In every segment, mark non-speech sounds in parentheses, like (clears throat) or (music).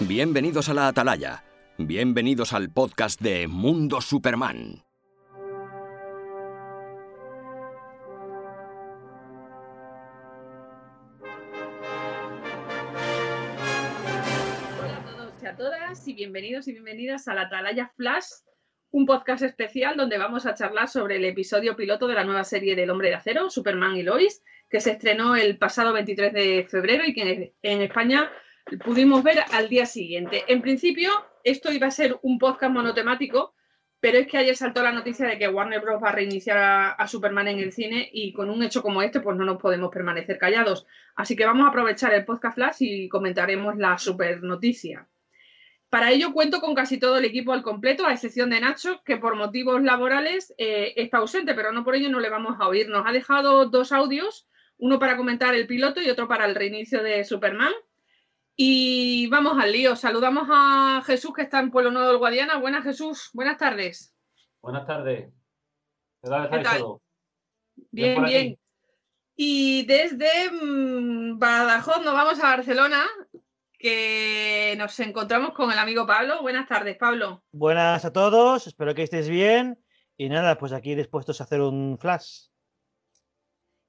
Bienvenidos a la Atalaya. Bienvenidos al podcast de Mundo Superman. Hola a todos y a todas y bienvenidos y bienvenidas a la Atalaya Flash, un podcast especial donde vamos a charlar sobre el episodio piloto de la nueva serie del Hombre de Acero, Superman y Lois, que se estrenó el pasado 23 de febrero y que en España pudimos ver al día siguiente. En principio, esto iba a ser un podcast monotemático, pero es que ayer saltó la noticia de que Warner Bros. va a reiniciar a, Superman en el cine y con un hecho como este, pues no nos podemos permanecer callados. Así que vamos a aprovechar el podcast flash y comentaremos la super noticia. Para ello cuento con casi todo el equipo al completo, a excepción de Nacho, que por motivos laborales eh, está ausente, pero no por ello no le vamos a oír. Nos ha dejado dos audios, uno para comentar el piloto y otro para el reinicio de Superman. Y vamos al lío. Saludamos a Jesús que está en Pueblo Nuevo del Guadiana. Buenas Jesús, buenas tardes. Buenas tardes. ¿Qué tal estáis todos? Bien, bien. Y desde mmm, Badajoz nos vamos a Barcelona, que nos encontramos con el amigo Pablo. Buenas tardes, Pablo. Buenas a todos, espero que estéis bien. Y nada, pues aquí dispuestos a hacer un flash.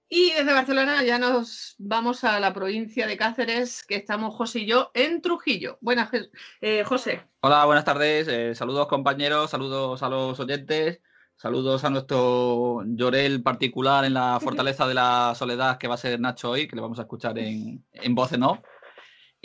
Y desde Barcelona ya nos vamos a la provincia de Cáceres, que estamos José y yo en Trujillo. Buenas, eh, José. Hola, buenas tardes. Eh, saludos compañeros, saludos a los oyentes, saludos a nuestro Llorel particular en la (laughs) Fortaleza de la Soledad, que va a ser Nacho hoy, que le vamos a escuchar en, en voz off.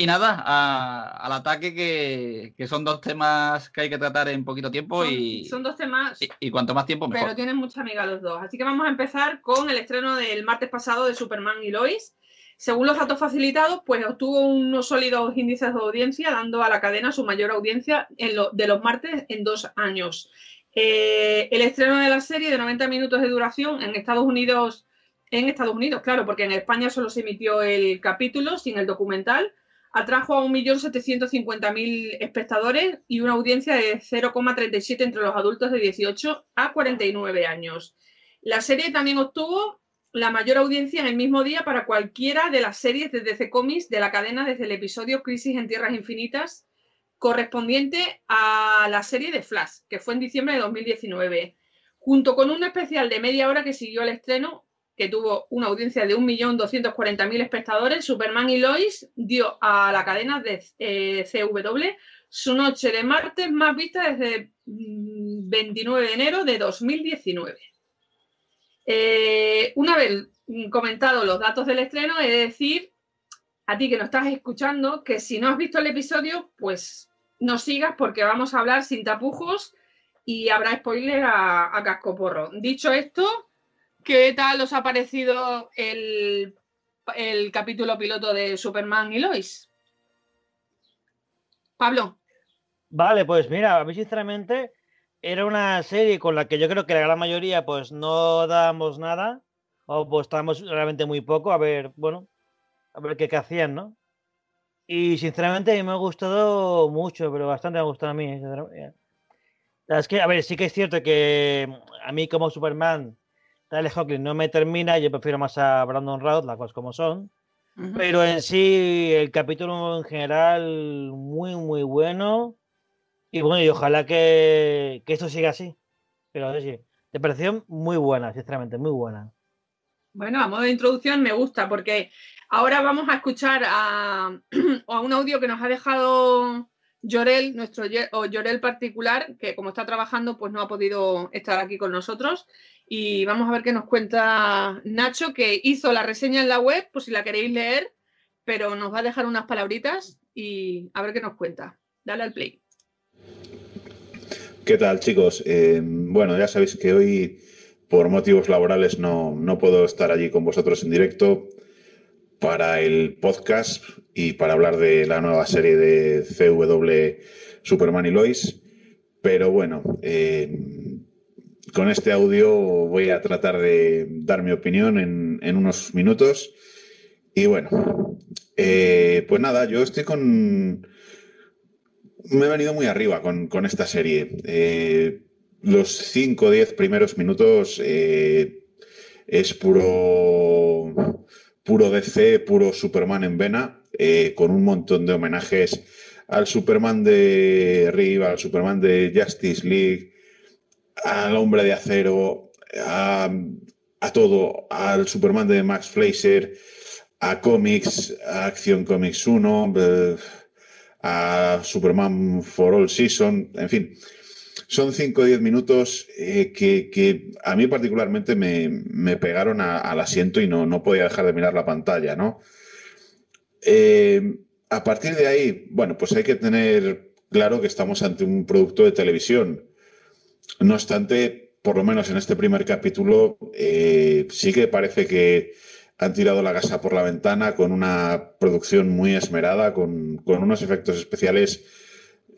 Y nada, a, al ataque que, que, son dos temas que hay que tratar en poquito tiempo son, y son dos temas y, y, cuanto más tiempo mejor. Pero tienen mucha amiga los dos. Así que vamos a empezar con el estreno del martes pasado de Superman y Lois. Según los datos facilitados, pues obtuvo unos sólidos índices de audiencia, dando a la cadena su mayor audiencia en lo, de los martes en dos años. Eh, el estreno de la serie de 90 minutos de duración en Estados Unidos, en Estados Unidos, claro, porque en España solo se emitió el capítulo sin el documental, atrajo a 1.750.000 espectadores y una audiencia de 0,37 entre los adultos de 18 a 49 años. La serie también obtuvo la mayor audiencia en el mismo día para cualquiera de las series de DC Comics de la cadena desde el episodio Crisis en Tierras Infinitas, correspondiente a la serie de Flash, que fue en diciembre de 2019, junto con un especial de media hora que siguió el estreno que tuvo una audiencia de 1.240.000 espectadores, Superman y Lois dio a la cadena de eh, CW su noche de martes más vista desde 29 de enero de 2019. Eh, una vez comentado los datos del estreno, he de decir a ti que nos estás escuchando que si no has visto el episodio, pues no sigas porque vamos a hablar sin tapujos y habrá spoiler a, a cascoporro. Dicho esto, ¿Qué tal os ha parecido el, el, capítulo piloto de Superman y Lois? Pablo. Vale, pues mira, a mí sinceramente era una serie con la que yo creo que la gran mayoría pues no dábamos nada o pues estábamos realmente muy poco a ver, bueno, a ver qué, qué hacían, ¿no? Y sinceramente a mí me ha gustado mucho, pero bastante me ha gustado a mí. Es que, a ver, sí que es cierto que a mí como Superman Tyler Hawkins no me termina, yo prefiero más a Brandon Routh, las cosas como son. Uh -huh. Pero en sí, el capítulo en general, muy, muy bueno. Y bueno, y ojalá que, que esto siga así. Pero sí, te pareció muy buena, sinceramente, muy buena. Bueno, a modo de introducción me gusta porque ahora vamos a escuchar a, (clears throat) a un audio que nos ha dejado Llorel, nuestro o Llorel particular, que como está trabajando, pues no ha podido estar aquí con nosotros. Y vamos a ver qué nos cuenta Nacho, que hizo la reseña en la web, por si la queréis leer, pero nos va a dejar unas palabritas y a ver qué nos cuenta. Dale al play. ¿Qué tal, chicos? Eh, bueno, ya sabéis que hoy, por motivos laborales, no, no puedo estar allí con vosotros en directo para el podcast y para hablar de la nueva serie de CW Superman y Lois. Pero bueno, eh, con este audio voy a tratar de dar mi opinión en, unos minutos. Y bueno, eh, pues nada, yo estoy con... Me he venido muy arriba con, con esta serie. Eh, los 5 o 10 primeros minutos es puro, puro DC, puro Superman en vena, eh, con un montón de homenajes al Superman de Riva, al Superman de Justice League, al Hombre de Acero, a, todo, al Superman de Max Fleischer, a cómics, a Acción Comics 1, eh, a Superman for All Season, en fin. Son 5 o 10 minutos eh, que, a mí particularmente me, pegaron al asiento y no, no podía dejar de mirar la pantalla, ¿no? Eh, a partir de ahí, bueno, pues hay que tener claro que estamos ante un producto de televisión. No obstante, por lo menos en este primer capítulo, eh, sí que parece que han tirado la casa por la ventana con una producción muy esmerada, con, unos efectos especiales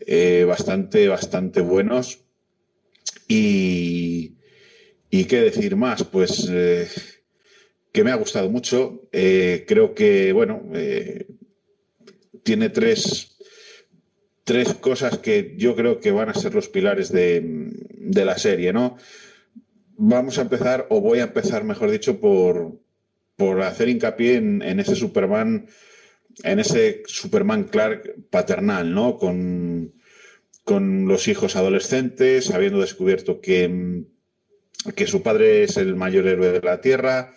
eh, bastante, bastante buenos. Y, y, qué decir más, pues eh, que me ha gustado mucho. creo que, bueno, tiene tres, tres cosas que yo creo que van a ser los pilares de, la serie, ¿no? Vamos a empezar, o voy a empezar, mejor dicho, por, por hacer hincapié en, ese Superman, en ese Superman Clark paternal, ¿no? Con, con los hijos adolescentes, habiendo descubierto que, que su padre es el mayor héroe de la Tierra,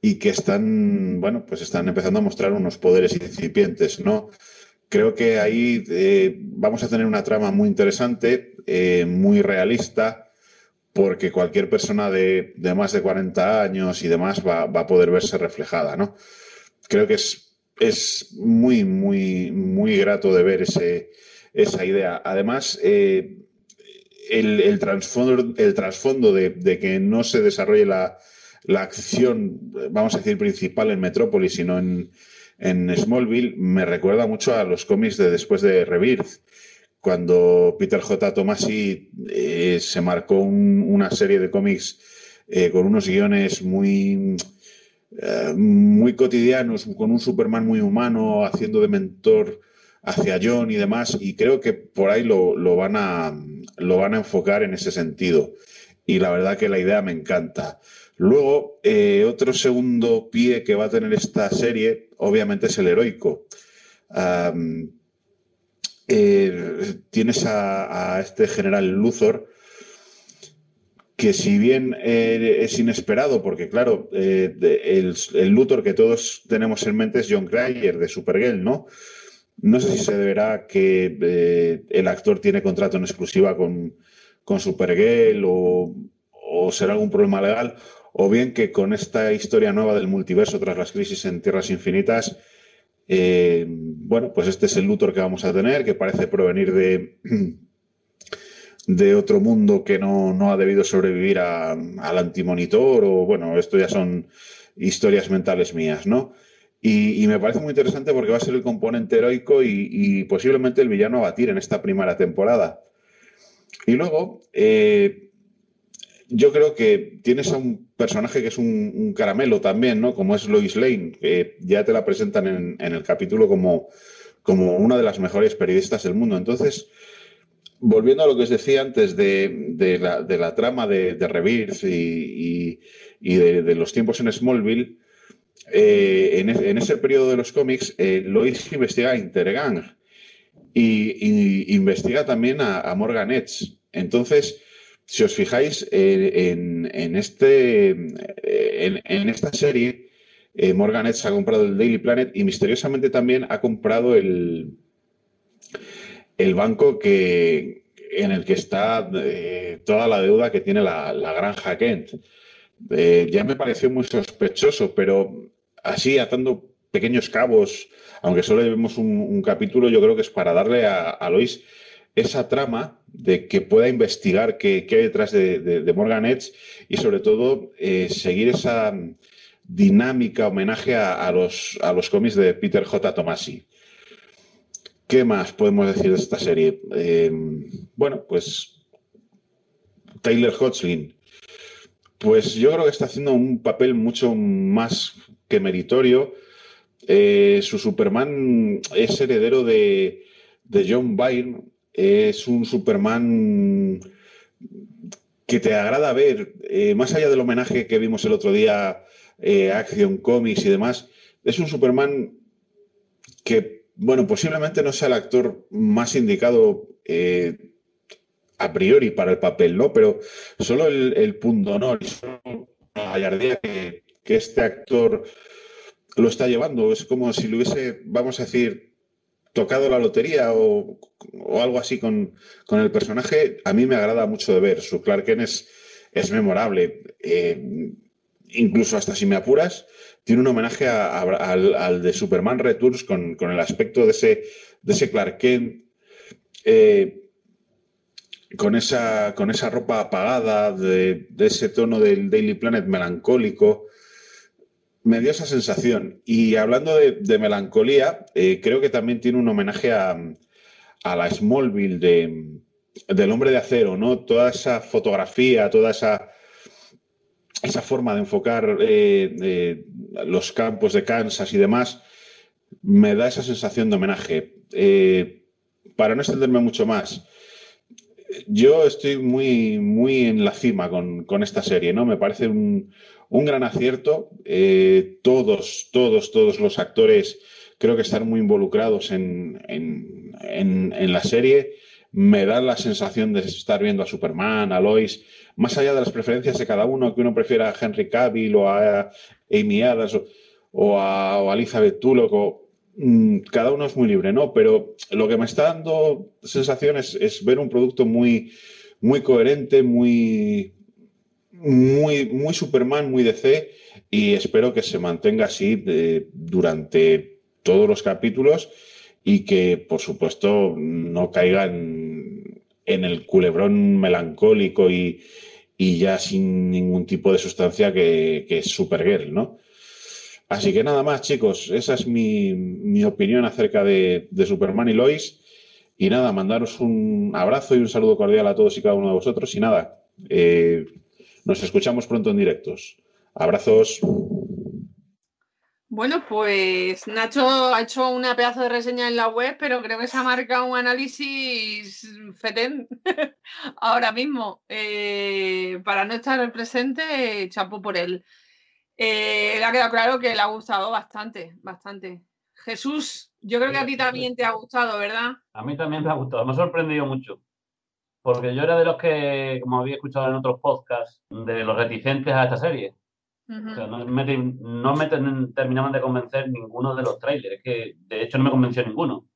y que están, bueno, pues están empezando a mostrar unos poderes incipientes, ¿no? Creo que ahí eh, vamos a tener una trama muy interesante, eh, muy realista, porque cualquier persona de, más de 40 años y demás va, a poder verse reflejada, ¿no? Creo que es, es muy, muy, muy grato de ver ese, esa idea. Además, eh, el, el, trasfondo, el trasfondo de que no se desarrolle la, la acción, vamos a decir, principal en Metrópolis, sino en, Smallville, me recuerda mucho a los cómics de después de Rebirth, cuando Peter J. Tomasi eh, se marcó una serie de cómics eh, con unos guiones muy, eh, muy cotidianos, con un Superman muy humano, haciendo de mentor hacia John y demás, y creo que por ahí lo, lo, van, a, lo van a enfocar en ese sentido. Y la verdad que la idea me encanta. Luego, eh, otro segundo pie que va a tener esta serie, obviamente, es el heroico. Eh, tienes a, este general Luthor, que si bien eh, es inesperado, porque claro, el, el, Luthor que todos tenemos en mente es John Cryer de Supergirl, ¿no? No sé si se deberá que el actor tiene contrato en exclusiva con, con Supergirl o, o será algún problema legal, o bien que con esta historia nueva del multiverso tras las crisis en Tierras Infinitas, eh, bueno, pues este es el Luthor que vamos a tener, que parece provenir de, de otro mundo que no, ha debido sobrevivir al antimonitor, o bueno, esto ya son historias mentales mías, ¿no? Y, me parece muy interesante porque va a ser el componente heroico y, posiblemente el villano a batir en esta primera temporada. Y luego, eh, yo creo que tienes a un personaje que es un, caramelo también, ¿no? Como es Lois Lane, que ya te la presentan en, el capítulo como, como una de las mejores periodistas del mundo. Entonces, volviendo a lo que os decía antes de, la, trama de, de Rebirth y, de, los tiempos en Smallville, eh, en, ese periodo de los cómics, eh, Lois investiga a Intergang y, investiga también a, Morgan Edge. Entonces, si os fijáis en, este, en, esta serie, eh, Morgan Edge ha comprado el Daily Planet y misteriosamente también ha comprado el, el banco que, en el que está eh, toda la deuda que tiene la, granja Kent. Eh, ya me pareció muy sospechoso, pero así atando pequeños cabos, aunque solo vemos un, capítulo, yo creo que es para darle a, a Lois esa trama de que pueda investigar qué, hay detrás de, Morgan Edge y sobre todo eh, seguir esa dinámica homenaje a, los, a los cómics de Peter J. Tomasi. ¿Qué más podemos decir de esta serie? Eh, bueno, pues Taylor Hodgkin. Pues yo creo que está haciendo un papel mucho más que meritorio. Eh, su Superman es heredero de, John Byrne, es un Superman que te agrada ver, eh, más allá del homenaje que vimos el otro día, eh, Action Comics y demás, es un Superman que bueno, posiblemente no sea el actor más indicado eh, a priori para el papel, ¿no? Pero solo el, punto honor y solo la gallardía que, este actor lo está llevando. Es como si lo hubiese, vamos a decir, tocado la lotería o, algo así con, el personaje. A mí me agrada mucho de ver. Su Clark Kent es, es memorable. Eh, incluso hasta si me apuras, tiene un homenaje al, de Superman Returns con, el aspecto de ese, de ese Clark Kent. Eh, con esa, con esa ropa apagada, de, ese tono del Daily Planet melancólico, me dio esa sensación. Y hablando de, melancolía, eh, creo que también tiene un homenaje a, la Smallville de, del hombre de acero, ¿no? Toda esa fotografía, toda esa, esa forma de enfocar eh, eh, los campos de Kansas y demás, me da esa sensación de homenaje. para no extenderme mucho más, yo estoy muy, muy en la cima con, esta serie, ¿no? Me parece un, gran acierto. Eh, todos, todos, todos los actores creo que están muy involucrados en, la serie. Me da la sensación de estar viendo a Superman, a Lois, más allá de las preferencias de cada uno, que uno prefiera a Henry Cavill o a Amy Adams o, a, Elizabeth Tulloch Mm, cada uno es muy libre, ¿no? Pero lo que me está dando sensación es, ver un producto muy, muy coherente, muy, muy, muy Superman, muy DC, y espero que se mantenga así durante todos los capítulos y que, por supuesto, no caiga en, el culebrón melancólico y, ya sin ningún tipo de sustancia que, que es Supergirl, ¿no? Así que nada más, chicos, esa es mi, opinión acerca de, Superman y Lois. Y nada, mandaros un abrazo y un saludo cordial a todos y cada uno de vosotros. Y nada, eh, nos escuchamos pronto en directos. Abrazos. Bueno, pues Nacho ha hecho una pedazo de reseña en la web, pero creo que se ha marcado un análisis fetén (laughs) ahora mismo. Eh, para no estar presente, chapo por él. Eh, le ha quedado claro que le ha gustado bastante, bastante. Jesús, yo creo que a ti también te ha gustado, ¿verdad? A mí también me ha gustado, me ha sorprendido mucho. Porque yo era de los que, como había escuchado en otros podcasts, de los reticentes a esta serie. No me, terminaban de convencer ninguno de los trailers. Es que, de hecho, no me convenció ninguno.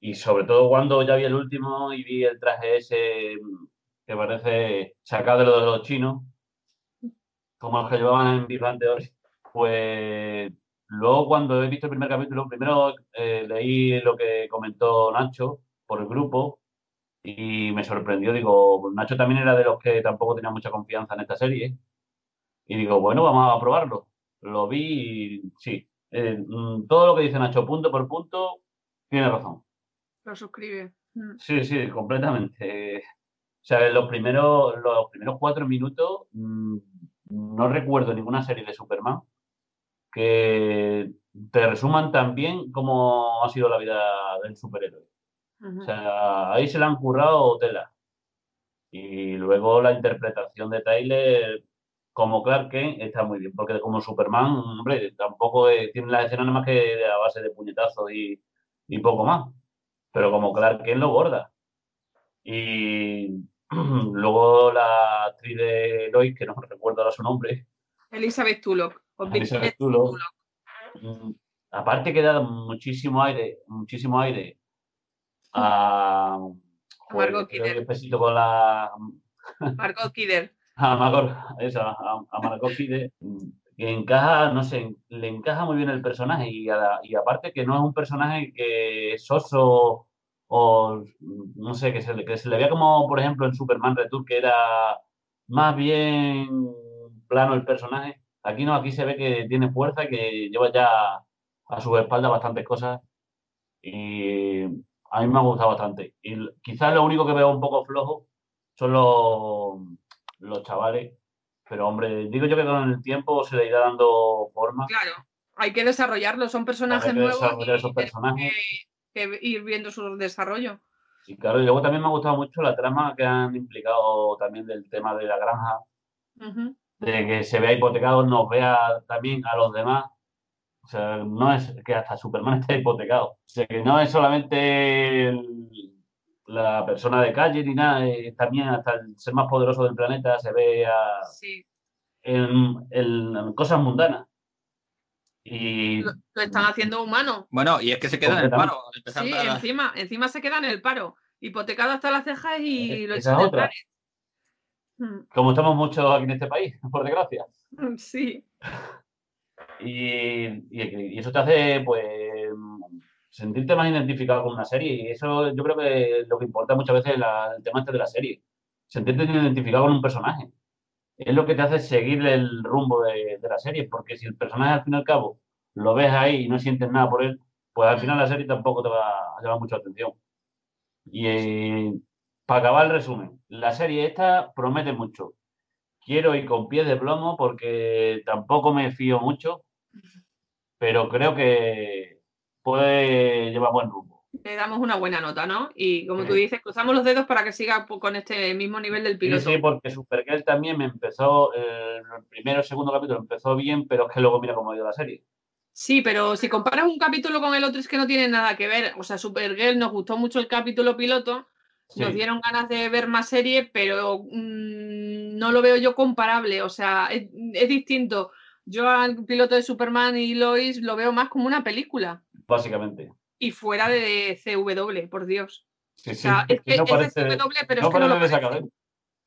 Y sobre todo cuando ya vi el último y vi el traje ese que parece sacado de lo de los chinos, como los que llevaban en Big hoy, pues luego cuando he visto el primer capítulo, primero eh, leí lo que comentó Nacho por el grupo y me sorprendió. Digo, Nacho también era de los que tampoco tenía mucha confianza en esta serie. Y digo, bueno, vamos a probarlo. Lo vi y sí, eh, mm, todo lo que dice Nacho punto por punto tiene razón. Lo suscribe. Mm. Sí, sí, completamente. O sea, los primeros, los primeros cuatro minutos mm, no recuerdo ninguna serie de Superman que te resuman tan bien como ha sido la vida del superhéroe. O sea, ahí se le han currado tela. Y luego la interpretación de Tyler como Clark Kent está muy bien, porque como Superman, hombre, tampoco tiene las escenas nada más que a base de puñetazos y, y poco más. Pero como Clark Kent lo borda. Y (clears throat) Luego la actriz de Lois, que no (laughs) recuerdo ahora su nombre. Elizabeth Tulloch. Elizabeth Tulloch. Mm, aparte que da muchísimo aire, muchísimo aire a, Margot Kidder. con la... Margot Kidder. A Margot, a, Kidder, que encaja, no sé, le encaja muy bien el personaje y, y aparte que no es un personaje que es oso o no sé, que se, le, que se le veía como, por ejemplo, en Superman Return, que era más bien plano el personaje. Aquí no, aquí se ve que tiene fuerza, que lleva ya a su espalda bastantes cosas y a mí me ha gustado bastante. Y quizás lo único que veo un poco flojo son los, los chavales, pero hombre, digo yo que con el tiempo se le irá dando forma. Claro, hay que desarrollarlo, son personajes nuevos. Esos personajes ir viendo su desarrollo. Y claro, y luego también me ha gustado mucho la trama que han implicado también del tema de la granja, de que se vea hipotecado, nos vea también a los demás. O sea, no es que hasta Superman (laughs) esté hipotecado. O sea, que no es solamente la persona de calle ni nada, también hasta el ser más poderoso del planeta se ve en, cosas mundanas. Y... Lo, están haciendo humano. Bueno, y es que se queda en el paro. Sí, encima, encima se queda en el paro. Hipotecado hasta las cejas y lo echan otra. Hmm. Como estamos muchos aquí en este país, (laughs) por desgracia. Sí. Y, eso te hace, pues, sentirte más identificado con una serie. Y eso yo creo que lo que importa muchas veces el tema este de la serie. Sentirte identificado con un personaje. Es lo que te hace seguir el rumbo de, la serie. Porque si el personaje al fin y al cabo lo ves ahí y no sientes nada por él, pues al final la serie tampoco te va a llevar mucha atención. Y eh, para acabar el resumen, la serie esta promete mucho quiero ir con pies de plomo porque tampoco me fío mucho, pero creo que puede llevar buen rumbo. Le damos una buena nota, ¿no? Y como tú dices, cruzamos los dedos para que siga con este mismo nivel del piloto. Sí, sí porque Supergirl también me empezó, el primero segundo capítulo empezó bien, pero es que luego mira cómo ha ido la serie. Sí, pero si comparas un capítulo con el otro es que no tiene nada que ver. O sea, Supergirl nos gustó mucho el capítulo piloto, nos dieron ganas de ver más serie, pero mm, no lo veo yo comparable. O sea, es, distinto. Yo al piloto de Superman y Lois lo veo más como una película. Básicamente. Y fuera de CW, por Dios. Sí, sí. es, que, no parece, CW, pero no es que no lo parece.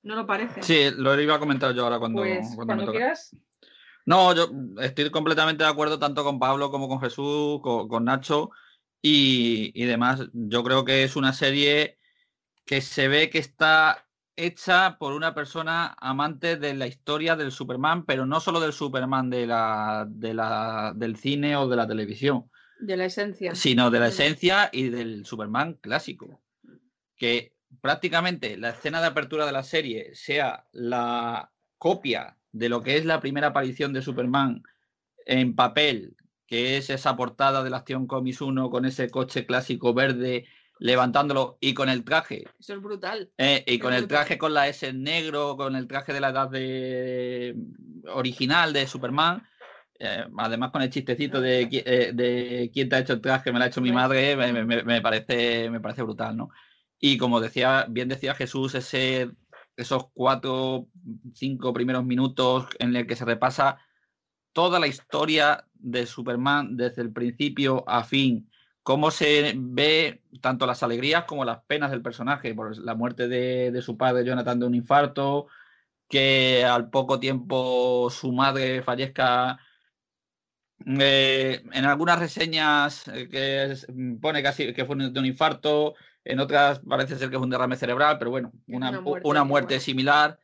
No lo parece. Sí, lo iba a comentar yo ahora cuando, pues, cuando, quieras. No, yo estoy completamente de acuerdo tanto con Pablo como con Jesús, con, Nacho y, y, demás. Yo creo que es una serie que se ve que está hecha por una persona amante de la historia del Superman, pero no solo del Superman de la, de la, del cine o de la televisión. De la esencia. Sino de la esencia y del Superman clásico. Que prácticamente la escena de apertura de la serie sea la copia de lo que es la primera aparición de Superman en papel, que es esa portada de la Acción Comics 1 con ese coche clásico verde levantándolo y con el traje. Eso es brutal. Eh, y con el traje con la S negro, con el traje de la edad de... original de Superman. Eh, además con el chistecito de, eh, de, quién te ha hecho el traje, me lo ha hecho mi madre, me, parece, me parece brutal, ¿no? Y como decía, bien decía Jesús, ese, esos cuatro, cinco primeros minutos en el que se repasa toda la historia de Superman desde el principio a fin, cómo se ve tanto las alegrías como las penas del personaje, por la muerte de, su padre Jonathan de un infarto, que al poco tiempo su madre fallezca. Eh, en algunas reseñas eh, que pone casi que fue de un infarto, en otras parece ser que es un derrame cerebral, pero bueno, una, muerte, similar.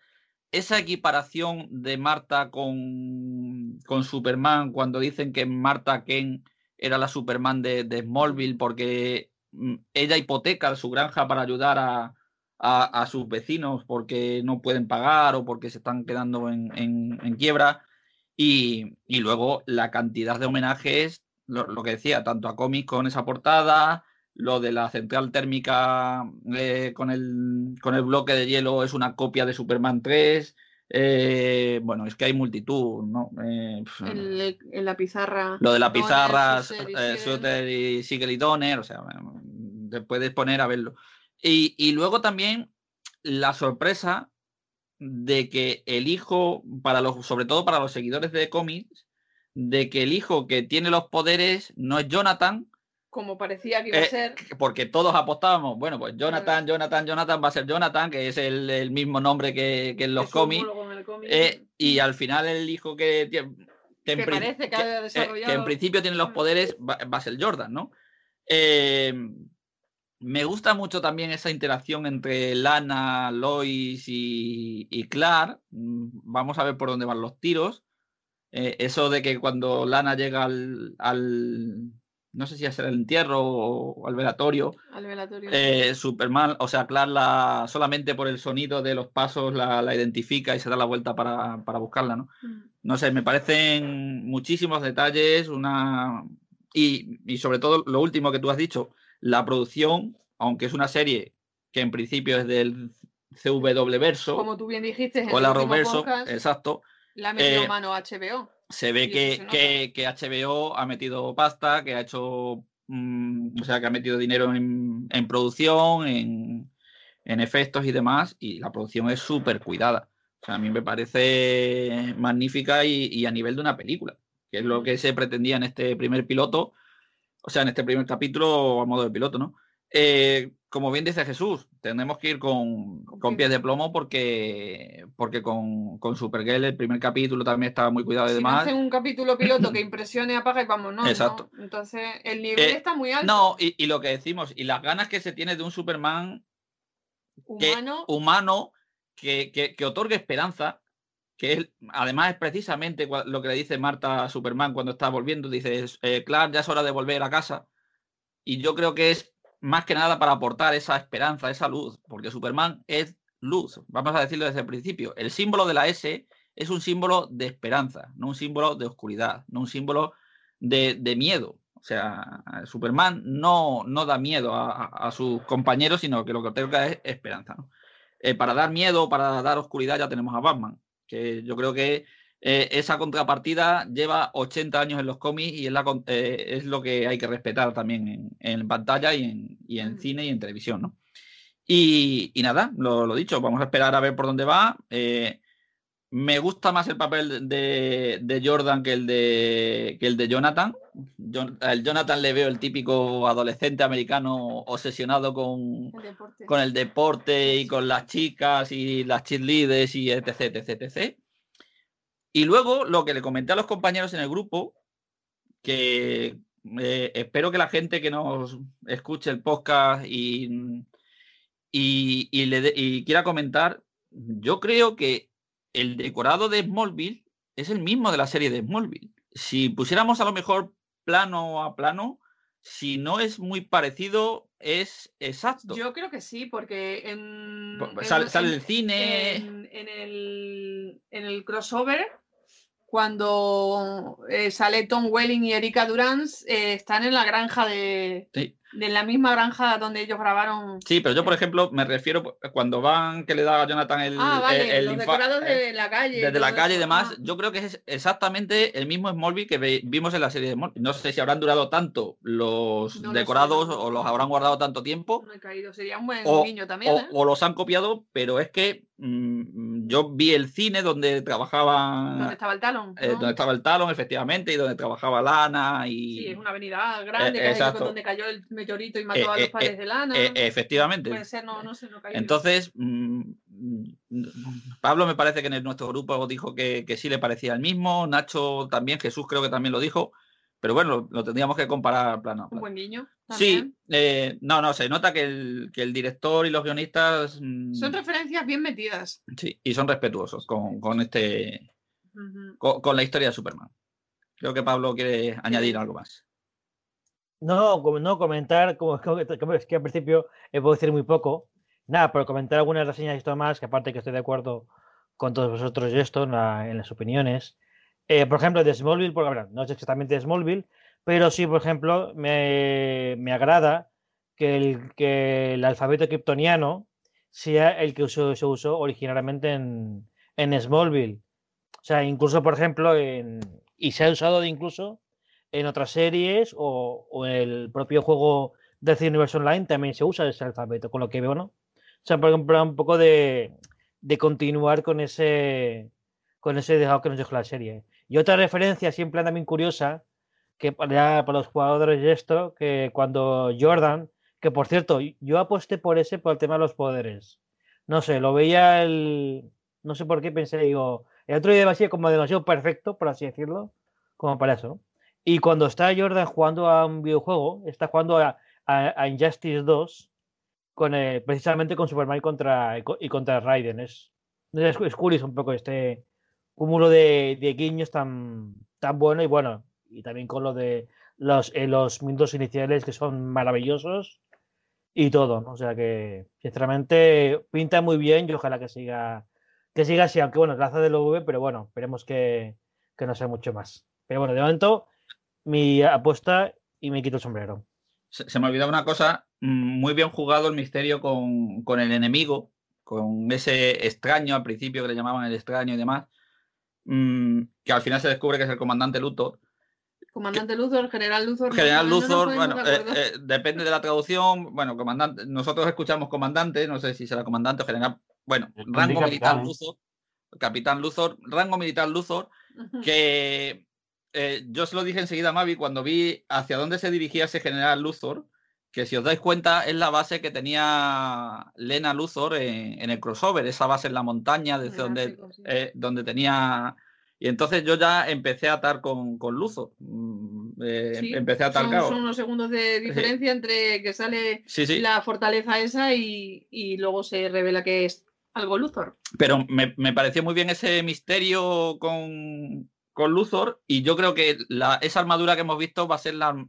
Esa equiparación de Marta con, con Superman, cuando dicen que Marta Ken era la Superman de, Smallville porque mm, ella hipoteca su granja para ayudar a, sus vecinos porque no pueden pagar o porque se están quedando en, quiebra. Y, luego la cantidad de homenajes, lo, que decía, tanto a cómics con esa portada, lo de la central térmica eh, con, el, con el bloque de hielo es una copia de Superman 3. Eh, bueno, es que hay multitud, ¿no? Eh, en, la pizarra. Lo de la pizarra, Suter y Siegel y Donner, o sea, te puedes poner a verlo. Y, luego también la sorpresa de que el hijo, para los, sobre todo para los seguidores de cómics, de que el hijo que tiene los poderes no es Jonathan, como parecía que iba a eh, ser. Porque todos apostábamos, bueno, pues Jonathan, Jonathan, Jonathan va a ser Jonathan, que es el, mismo nombre que, en los cómics. Eh, y al final el hijo que, que, parece que, ha desarrollado... que, en principio tiene los poderes va, a ser Jordan, ¿no? Em, me gusta mucho también esa interacción entre Lana, Lois y, y Clark. Mm, vamos a ver por dónde van los tiros. Eh, eso de que cuando Lana llega al no sé si hacer el entierro o al velatorio. Al velatorio. Eh, Superman, o sea, Clark solamente por el sonido de los pasos la, identifica y se da la vuelta para, buscarla, ¿no? Mm. No sé, me parecen muchísimos detalles, una... Y, sobre todo lo último que tú has dicho, la producción, aunque es una serie que en principio es del CW verso. Como tú bien dijiste, o la verso, exacto. La medio eh, mano HBO. se ve que, que, HBO ha metido pasta, que ha hecho, mm, o sea, que ha metido dinero en, producción, en, efectos y demás, y la producción es súper cuidada. O sea, a mí me parece magnífica y, a nivel de una película, que es lo que se pretendía en este primer piloto, o sea, en este primer capítulo a modo de piloto, ¿no? Eh, como bien dice Jesús, tenemos que ir con, pies de plomo porque, porque con, con, Supergirl el primer capítulo también estaba muy cuidado y si demás. No un capítulo piloto que (clears throat) impresione, apaga y vámonos. Exacto. Entonces, el nivel eh, está muy alto. No, y, lo que decimos, y las ganas que se tiene de un Superman humano que, humano que, que, otorgue esperanza, que además es precisamente lo que le dice Marta a Superman cuando está volviendo. Dice, eh, Clark, ya es hora de volver a casa. Y yo creo que es más que nada para aportar esa esperanza, esa luz, porque Superman es luz, vamos a decirlo desde el principio. El símbolo de la S es un símbolo de esperanza, no un símbolo de oscuridad, no un símbolo de, miedo. O sea, Superman no, no da miedo a, sus compañeros, sino que lo que otorga es esperanza. Eh, para dar miedo, para dar oscuridad, ya tenemos a Batman, que yo creo que eh, esa contrapartida lleva 80 años en los cómics y es, la, eh, es lo que hay que respetar también en, pantalla y en, y en, cine y en televisión, ¿no? Y, nada, lo, dicho, vamos a esperar a ver por dónde va. Eh, me gusta más el papel de, Jordan que el de, que el de Jonathan. El Jonathan le veo el típico adolescente americano obsesionado con el con el deporte y con las chicas y las cheerleaders y etc, etc, etc. Y luego lo que le comenté a los compañeros en el grupo, que eh, espero que la gente que nos escuche el podcast y, y, le y quiera comentar, yo creo que el decorado de Smallville es el mismo de la serie de Smallville. Si pusiéramos a lo mejor plano a plano, si no es muy parecido, es exacto. Yo creo que sí, porque en, sale, el cine. En, el, en el crossover cuando eh, sale Tom Welling y Erika Durans, eh, están en la granja de, de la misma granja donde ellos grabaron. Sí, pero yo, por ejemplo, me refiero cuando van que le da a Jonathan el. Ah, vale, los decorados de la calle. Desde la calle y demás. Ah. Yo creo que es exactamente el mismo Smallville que vimos en la serie de Smallville. No sé si habrán durado tanto los decorados o los habrán guardado tanto tiempo. No he caído, sería un buen o, también. ¿eh? O, los han copiado, pero es que mm, yo vi el cine donde trabajaba. Donde estaba el talón. Eh, donde estaba el talón, efectivamente, y donde trabajaba Lana. Y... Sí, es una avenida grande, que es donde cayó el y mató eh, a los eh, padres de Lana. Eh, efectivamente. Puede ser, no, no sé, no Entonces, mm, Pablo me parece que en nuestro grupo dijo que, sí le parecía el mismo, Nacho también, Jesús creo que también lo dijo, pero bueno, lo, tendríamos que comparar plano. Un buen niño. Sí, no, no, se nota que el, que el director y los guionistas... Mm, son referencias bien metidas. Sí, y son respetuosos con, este... con, la historia de Superman. Creo que Pablo quiere añadir algo más. No, no comentar, (laughs) como, es que al principio he puedo decir muy poco. Nada, pero comentar algunas reseñas y esto más, que aparte que estoy de acuerdo con todos vosotros y esto en, las opiniones. Eh, por ejemplo, de Smallville, porque no es exactamente de Smallville, pero sí, por ejemplo, me, me agrada que el, que el alfabeto kryptoniano sea el que se usó originalmente en, en Smallville. O sea, incluso, por ejemplo, en, y se ha usado de incluso en otras series o, en el propio juego de Universe Online también se usa ese alfabeto, con lo que veo, ¿no? O sea, por ejemplo, un poco de, continuar con ese con ese dejado que nos dejó la serie. Y otra referencia siempre también curiosa, que para, los jugadores de esto, que cuando Jordan, que por cierto, yo aposté por ese por el tema de los poderes. No sé, lo veía el. No sé por qué pensé, digo, el otro día así como demasiado perfecto, por así decirlo, como para eso. Y cuando está Jordan jugando a un videojuego, está jugando a, Injustice 2 con precisamente con Superman contra, y contra Raiden. Es, es, curioso un poco este cúmulo de, de, guiños tan, tan bueno y bueno. Y también con lo de los, eh, los minutos iniciales que son maravillosos y todo. O sea que, sinceramente, pinta muy bien y ojalá que siga, que siga así. Aunque bueno, gracias del V, pero bueno, esperemos que, que no sea mucho más. Pero bueno, de momento mi apuesta y me quito el sombrero. Se, me ha olvidado una cosa, mm, muy bien jugado el misterio con, el enemigo, con ese extraño al principio que le llamaban el extraño y demás. mm, que al final se descubre que es el comandante Luthor. Comandante Luthor, General Luthor. General Luthor, bueno, eh, eh, depende de la traducción. Bueno, comandante, nosotros escuchamos comandante, no sé si será comandante o general. Bueno, rango militar. Luthor, capitán Luthor, rango militar Luthor, que yo se lo dije enseguida a Mavi cuando vi hacia dónde se dirigía ese general Luthor, que si os dais cuenta es la base que tenía Lena Luthor en, el crossover, esa base en la montaña, desde donde, donde tenía y entonces yo ya empecé a atar con, con Luzo. Mm, eh, empecé a atar son, son, unos segundos de (laughs) diferencia entre que sale la fortaleza esa y, luego se revela que es algo Luthor. Pero me, pareció muy bien ese misterio con, con Luthor y yo creo que la, esa armadura que hemos visto va a ser la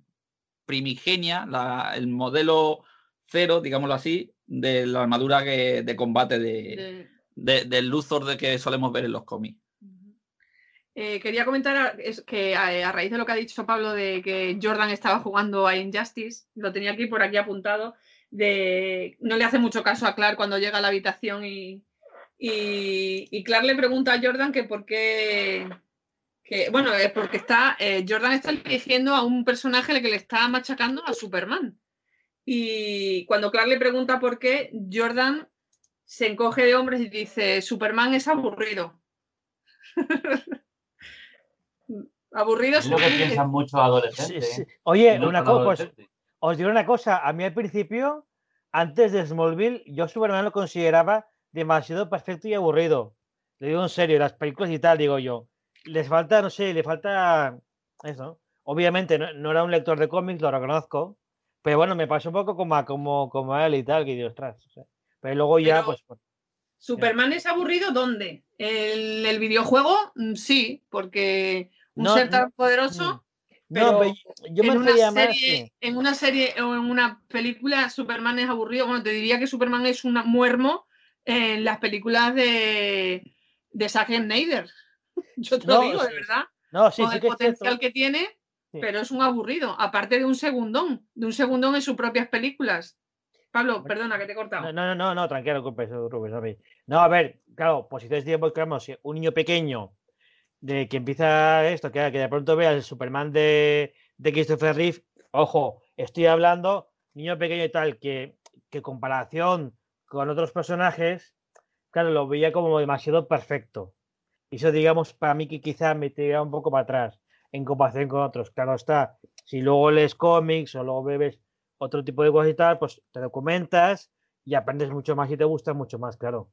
primigenia, la, el modelo cero, digámoslo así, de la armadura que, de combate de, de... del Luthor de que solemos ver en los cómics. Eh, quería comentar que a, raíz de lo que ha dicho Pablo de que Jordan estaba jugando a Injustice, lo tenía aquí por aquí apuntado, de no le hace mucho caso a Clark cuando llega a la habitación y, y, Clark le pregunta a Jordan que por qué, que, bueno, es porque está, eh, Jordan está eligiendo a un personaje que le está machacando a Superman. Y cuando Clark le pregunta por qué, Jordan se encoge de hombres y dice, Superman es aburrido. (laughs) Aburridos. Es lo que piensan muchos adolescentes. ¿eh? Oye, una cosa, pues, os digo una cosa. A mí al principio, antes de Smallville, yo Superman lo consideraba demasiado perfecto y aburrido. Le digo en serio, las películas y tal, digo yo. Les falta, no sé, le falta eso. Obviamente no, era un lector de cómics, lo reconozco. Pero bueno, me pasó un poco como, como, como él y tal, que Dios tras. pero luego ya, pues, pues. ¿Superman es aburrido dónde? ¿El, el videojuego? Mm, sí, porque un ser tan poderoso. Pero, yo en, una serie, en una serie o en una película Superman es aburrido. Bueno, te diría que Superman es un muermo en las películas de, de Zack Snyder. (laughs) Yo te lo digo, de verdad. No, sí, Con el potencial que tiene, pero es un aburrido. Aparte de un segundón, de un segundón en sus propias películas. Pablo, perdona que te he cortado. No, no, no, no tranquilo, No, a ver, claro, si te tiempo, un niño pequeño de que empieza esto, que, que de pronto vea el Superman de, de Christopher Reeve, ojo, estoy hablando, niño pequeño y tal, que, que comparación con otros personajes, claro, lo veía como demasiado perfecto. Y eso, digamos, para mí que quizá me tira un poco para atrás en comparación con otros. Claro está, si luego lees cómics o luego bebes otro tipo de cosas y tal, pues te documentas y aprendes mucho más y te gusta mucho más, claro.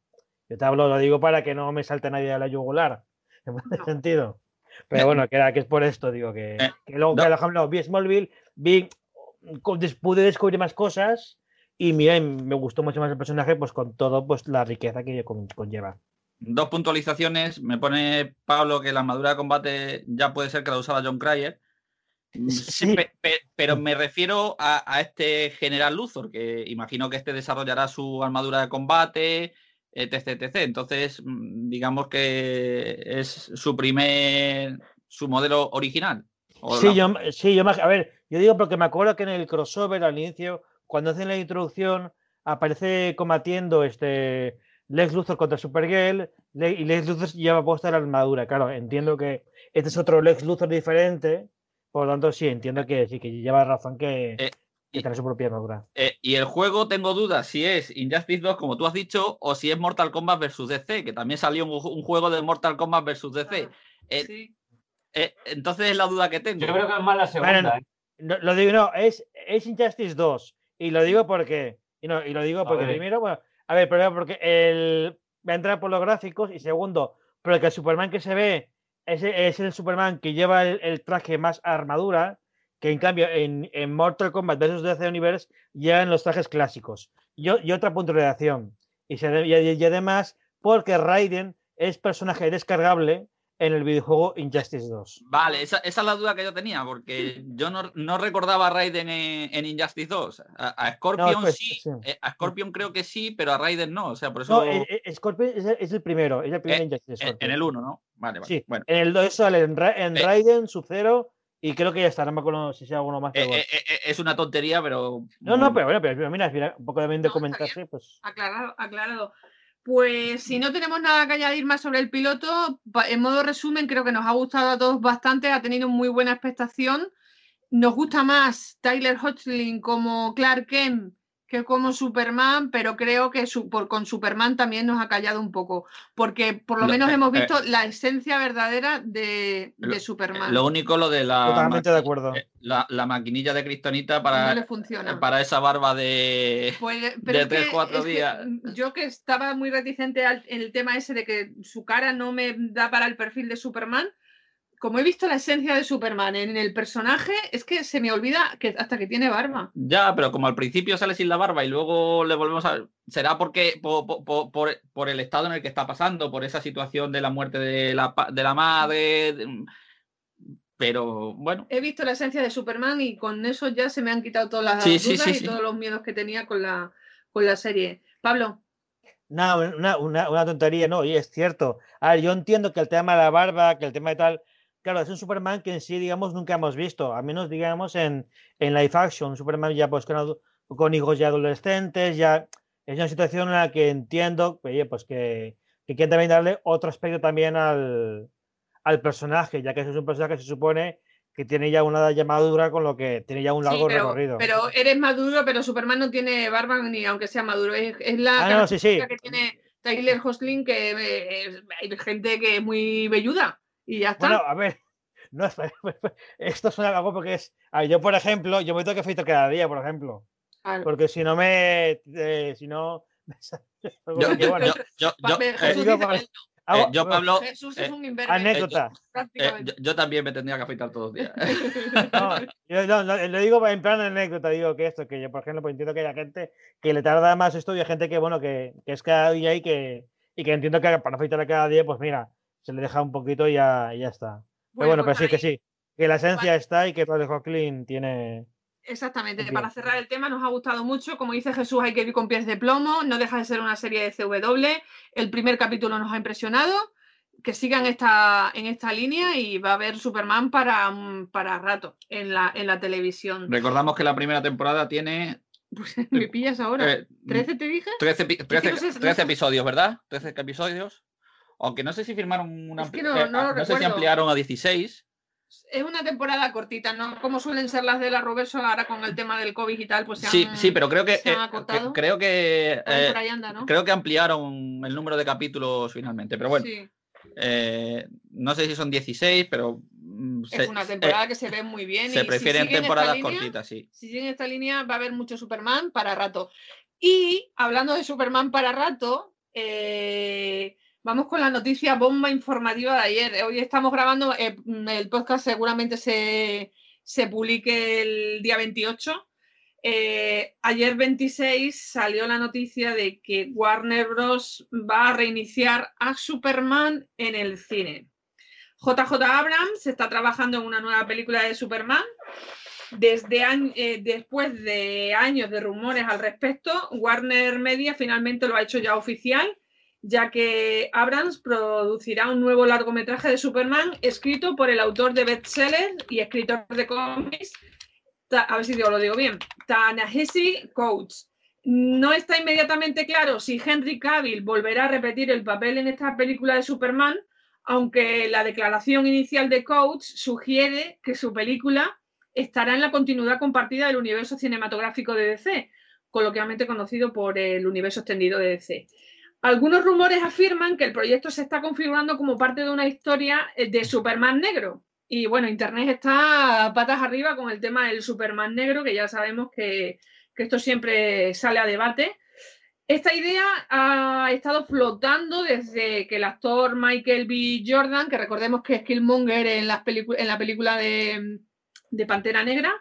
Yo te hablo, lo digo para que no me salte nadie de la yugular (laughs) en ese sentido. Pero bueno, que, era, que es por esto, digo, que, eh, luego, por ejemplo, vi Smallville, vi, pude descubrir más cosas y mira, me gustó mucho más el personaje, pues con todo, pues la riqueza que conlleva. Dos puntualizaciones. Me pone Pablo que la armadura de combate ya puede ser que la usaba John Cryer. Mm, sí. pero me refiero a, a, este general Luthor, que imagino que este desarrollará su armadura de combate, etc, Entonces, mm, digamos que es su primer, su modelo original. Sí, yo, sí, yo, a ver, yo digo porque me acuerdo que en el crossover al inicio, cuando hacen la introducción, aparece combatiendo este Lex Luthor contra Supergirl y Lex Luthor lleva puesta la armadura. Claro, entiendo que este es otro Lex Luthor diferente, por lo tanto sí, entiendo que sí, que lleva razón que, eh, y tiene su propia armadura. Eh, y el juego, tengo dudas si es Injustice 2, como tú has dicho, o si es Mortal Kombat vs DC, que también salió un, juego de Mortal Kombat vs DC. Eh, eh, entonces es la duda que tengo. Yo creo que es más la segunda. no, lo digo, no, es, es Injustice 2. Y lo digo porque. Y, no, y lo digo porque primero, bueno, a ver, primero porque el, va a entrar por los gráficos y segundo, porque el Superman que se ve es, el Superman que lleva el traje más armadura que en cambio en, Mortal Kombat vs. DC Universe llegan los trajes clásicos. Y, y otra puntualización. Y, y, además, porque Raiden es personaje descargable en el videojuego Injustice 2. Vale, esa, es la duda que yo tenía, porque yo no, recordaba a Raiden en, Injustice 2. A, Scorpion sí, eh, a Scorpion creo que sí, pero a Raiden no. O sea, por eso. No, eh, eh, Scorpion es, el primero, es el primer Injustice. En, el 1, ¿no? Vale, vale. Sí, bueno. En el 2 sale en, Raiden, Sub-Zero y creo que ya está, no me acuerdo si sea alguno más. Eh, eh, eh, es una tontería, pero. No, no, pero bueno, pero mira, un poco también de comentarse, pues. Aclarado, aclarado. Pues si no tenemos nada que añadir más sobre el piloto, en modo resumen, creo que nos ha gustado a todos bastante, ha tenido muy buena expectación. Nos gusta más Tyler Hoechlin como Clark Kent que como Superman, pero creo que con Superman también nos ha callado un poco, porque por lo, menos eh, hemos eh, visto la esencia verdadera de, Superman. Lo único lo de la... Totalmente de acuerdo. Eh, la, maquinilla de Cristonita para, para esa barba de, pues, de 3-4 días. yo que estaba muy reticente en el tema ese de que su cara no me da para el perfil de Superman, como he visto la esencia de Superman en el personaje, es que se me olvida que hasta que tiene barba. Ya, pero como al principio sale sin la barba y luego le volvemos a. Será porque por, el estado en el que está pasando, por esa situación de la muerte de la, de la madre. Pero bueno. He visto la esencia de Superman y con eso ya se me han quitado todas las dudas y todos los miedos que tenía con la, con la serie. Pablo. No, una, una, una, tontería, no, y es cierto. A ver, yo entiendo que el tema de la barba, que el tema de tal, claro, es un Superman que en sí, digamos, nunca hemos visto, al menos, digamos, en, en live action. Un Superman ya pues con, hijos ya adolescentes, ya es una situación en la que entiendo, oye, pues que, que quieren también darle otro aspecto también al, personaje, ya que es un personaje que se supone que tiene ya una edad ya madura, con lo que tiene ya un largo recorrido. Pero eres maduro, pero Superman no tiene barba ni aunque sea maduro. Es, la ah, que tiene Tyler Hosling, que eh, hay gente que es muy velluda. Y ya está. Bueno, a ver, (laughs) no, (laughs) esto suena algo porque es. yo, por ejemplo, yo me tengo que afeitar cada día, por ejemplo. Porque si no me. Eh, si no. (laughs) yo, yo, yo, yo, Pablo. Jesús es eh, un anécdota. Eh, yo, también me tendría que afeitar todos los días. no, yo no, lo digo en plan anécdota, digo que esto, que yo, por ejemplo, pues entiendo que hay gente que le tarda más esto y hay gente que, bueno, que, que es cada día y que, y que entiendo que para afeitar cada día, pues mira, se le deja un poquito y ya, ya está. pero bueno, pero pues sí, que sí, que la esencia está y que Todd Hocklin tiene... Exactamente, para cerrar el tema nos ha gustado mucho, como dice Jesús, hay que ir con pies de plomo, no deja de ser una serie de CW, el primer capítulo nos ha impresionado, que sigan esta, en esta línea y va a haber Superman para, para rato en la, en la televisión. Recordamos que la primera temporada tiene pues (laughs) me pillas ahora. ¿13 eh, te dije? 13, 13 episodios, ¿verdad? 13 episodios. Aunque no sé si firmaron una. no, no, sé si ampliaron a 16. Es una temporada cortita, ¿no? Como suelen ser las de la Roberto ahora con el tema del COVID y tal, pues se Sí, sí, pero creo que. Eh, creo que. Eh, creo que ampliaron el número de capítulos finalmente. Pero bueno. Eh, no sé si son 16, pero. Mm, es una temporada que se ve muy bien. Se prefieren temporadas cortitas, sí. Si sigue esta línea, va a haber mucho Superman para rato. Y hablando de Superman para rato, eh, Vamos con la noticia bomba informativa de ayer. Hoy estamos grabando, eh, el podcast seguramente se, publique el día 28. Eh, ayer 26 salió la noticia de que Warner Bros. va a reiniciar a Superman en el cine. JJ Abrams está trabajando en una nueva película de Superman. Desde eh, después de años de rumores al respecto, Warner Media finalmente lo ha hecho ya oficial ya que Abrams producirá un nuevo largometraje de Superman escrito por el autor de bestseller y escritor de cómics, a ver si lo digo bien, Ta-Nehisi Coates. No está inmediatamente claro si Henry Cavill volverá a repetir el papel en esta película de Superman, aunque la declaración inicial de Coates sugiere que su película estará en la continuidad compartida del universo cinematográfico de DC, coloquialmente conocido por el universo extendido de DC. Algunos rumores afirman que el proyecto se está configurando como parte de una historia eh, de Superman negro. Y bueno, Internet está patas arriba con el tema del Superman negro, que ya sabemos que, esto siempre sale a debate. Esta idea ha estado flotando desde que el actor Michael B. Jordan, que recordemos que es Killmonger en, en la película de, de Pantera Negra,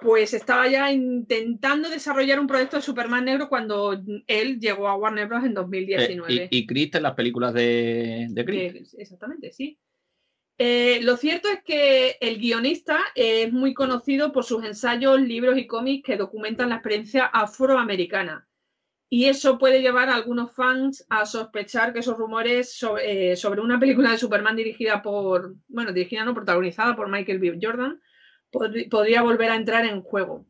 pues estaba ya intentando desarrollar un proyecto de Superman negro cuando él llegó a Warner Bros. en 2019. Eh, y, Chris en las películas de, de Chris. exactamente, sí. Eh, lo cierto es que el guionista es muy conocido por sus ensayos, libros y cómics que documentan la experiencia afroamericana. Y eso puede llevar a algunos fans a sospechar que esos rumores sobre, eh, sobre una película de Superman dirigida por, bueno, dirigida no protagonizada por Michael B. Jordan, podría volver a entrar en juego.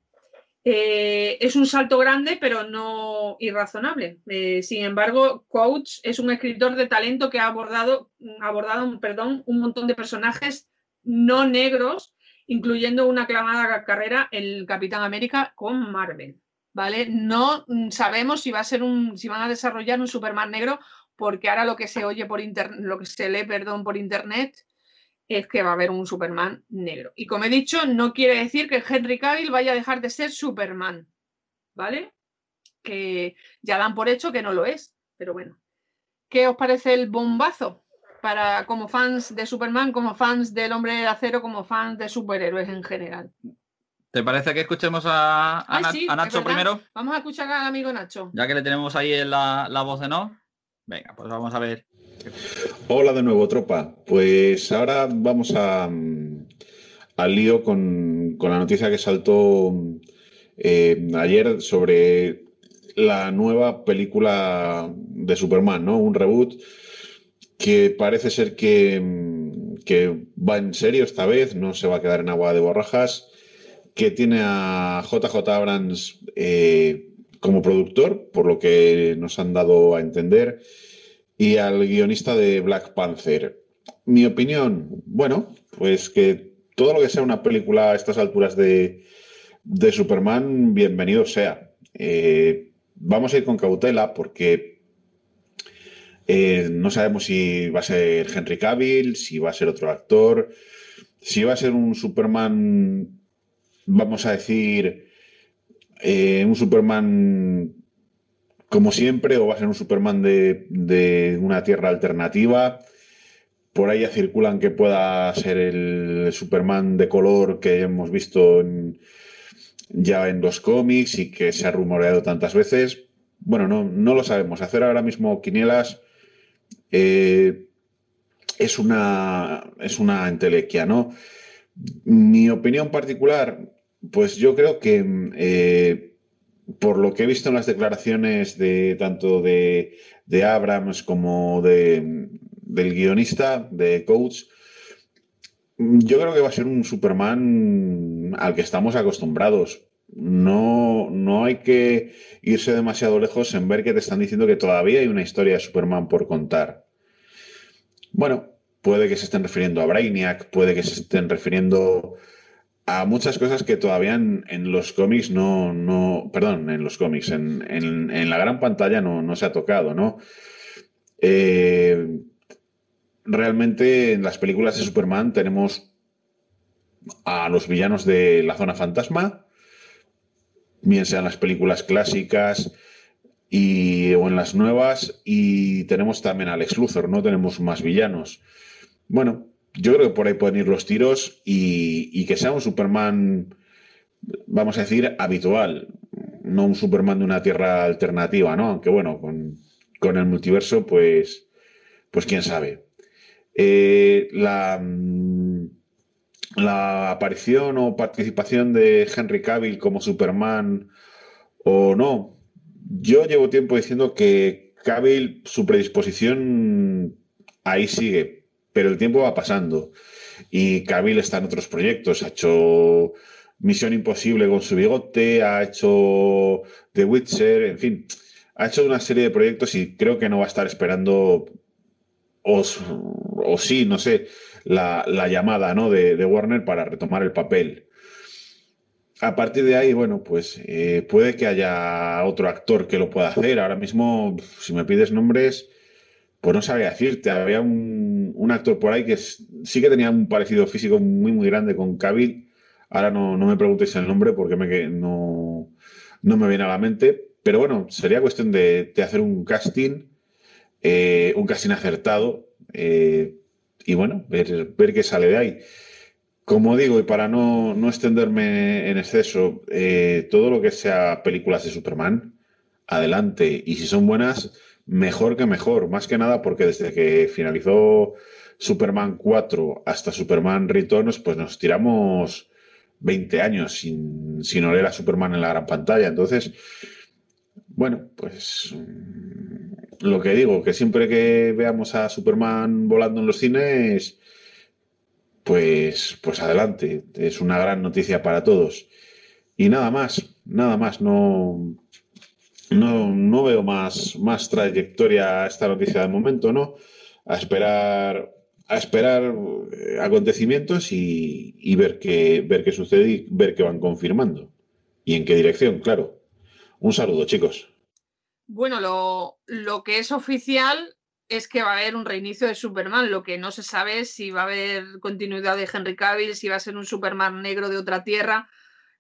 Eh, es un salto grande, pero no irrazonable. Eh, sin embargo, Coach es un escritor de talento que ha abordado, abordado perdón, un montón de personajes no negros, incluyendo una aclamada carrera, el Capitán América con Marvel. ¿Vale? No sabemos si va a ser un, si van a desarrollar un Superman negro, porque ahora lo que se oye por internet, lo que se lee, perdón, por internet es que va a haber un Superman negro. Y como he dicho, no quiere decir que Henry Cavill vaya a dejar de ser Superman, ¿vale? Que ya dan por hecho que no lo es, pero bueno. ¿Qué os parece el bombazo? Para como fans de Superman, como fans del hombre de acero, como fans de superhéroes en general. ¿Te parece que escuchemos a, Nacho primero? Vamos a escuchar al amigo Nacho. Ya que le tenemos ahí en la, la voz de no. Venga, pues vamos a ver Hola de nuevo, tropa. Pues ahora vamos a, mm, al lío con, la noticia que saltó eh, ayer sobre la nueva película de Superman, ¿no? Un reboot que parece ser que, mm, que va en serio esta vez, no se va a quedar en agua de borrajas, que tiene a JJ Abrams eh, como productor, por lo que nos han dado a entender y al guionista de Black Panther. Mi opinión, bueno, pues que todo lo que sea una película a estas alturas de, Superman, bienvenido sea. Eh, vamos a ir con cautela porque eh, no sabemos si va a ser Henry Cavill, si va a ser otro actor, si va a ser un Superman, vamos a decir, eh, un Superman como siempre, o va a ser un Superman de, una tierra alternativa. Por ahí ya circulan que pueda ser el Superman de color que hemos visto ya en los cómics y que se ha rumoreado tantas veces. Bueno, no, no lo sabemos. Hacer ahora mismo quinielas eh, es, una, es una entelequia, ¿no? Mi opinión particular, pues yo creo que eh, por lo que he visto en las declaraciones de tanto de, Abrams como de, del guionista, de Coach, yo creo que va a ser un Superman al que estamos acostumbrados. No, no hay que irse demasiado lejos en ver que te están diciendo que todavía hay una historia de Superman por contar. Bueno, puede que se estén refiriendo a Brainiac, puede que se estén refiriendo a muchas cosas que todavía en, los cómics no, no, perdón, en los cómics, en, en, la gran pantalla no, no, se ha tocado, ¿no? Eh, realmente en las películas de Superman tenemos a los villanos de la zona fantasma, bien sean las películas clásicas y, o en las nuevas, y tenemos también a Lex Luthor, no tenemos más villanos. Bueno, yo creo que por ahí pueden ir los tiros y, que sea un Superman, vamos a decir, habitual, no un Superman de una tierra alternativa, ¿no? Aunque bueno, con, el multiverso, pues, pues quién sabe. Eh, la, la aparición o participación de Henry Cavill como Superman o no, yo llevo tiempo diciendo que Cavill, su predisposición ahí sigue, pero el tiempo va pasando. Y Cavill está en otros proyectos, ha hecho Misión Imposible con su bigote, ha hecho The Witcher, en fin, ha hecho una serie de proyectos y creo que no va a estar esperando, o, sí, no sé, la, llamada ¿no? de, Warner para retomar el papel. A partir de ahí, bueno, pues eh, puede que haya otro actor que lo pueda hacer. Ahora mismo, si me pides nombres, pues no sabía decirte. Había un, actor por ahí que sí que tenía un parecido físico muy, muy grande con Cavill. Ahora no, me preguntéis el nombre porque me, no, no me viene a la mente. Pero bueno, sería cuestión de, hacer un casting, eh, un casting acertado eh, y bueno, ver, ver qué sale de ahí. Como digo, y para no, extenderme en exceso, eh, todo lo que sea películas de Superman, adelante. Y si son buenas, mejor que mejor, más que nada porque desde que finalizó Superman 4 hasta Superman Returns, pues nos tiramos 20 años sin, sin oler a Superman en la gran pantalla. Entonces, bueno, pues mm, lo que digo, que siempre que veamos a Superman volando en los cines, pues, pues adelante, es una gran noticia para todos. Y nada más, nada más, no, no, no veo más, más trayectoria a esta noticia de momento, ¿no? A esperar, a esperar eh, acontecimientos y, ver, qué, ver qué sucede y ver qué van confirmando. Y en qué dirección, claro. Un saludo, chicos. Bueno, lo, lo que es oficial es que va a haber un reinicio de Superman. Lo que no se sabe es si va a haber continuidad de Henry Cavill, si va a ser un Superman negro de otra tierra.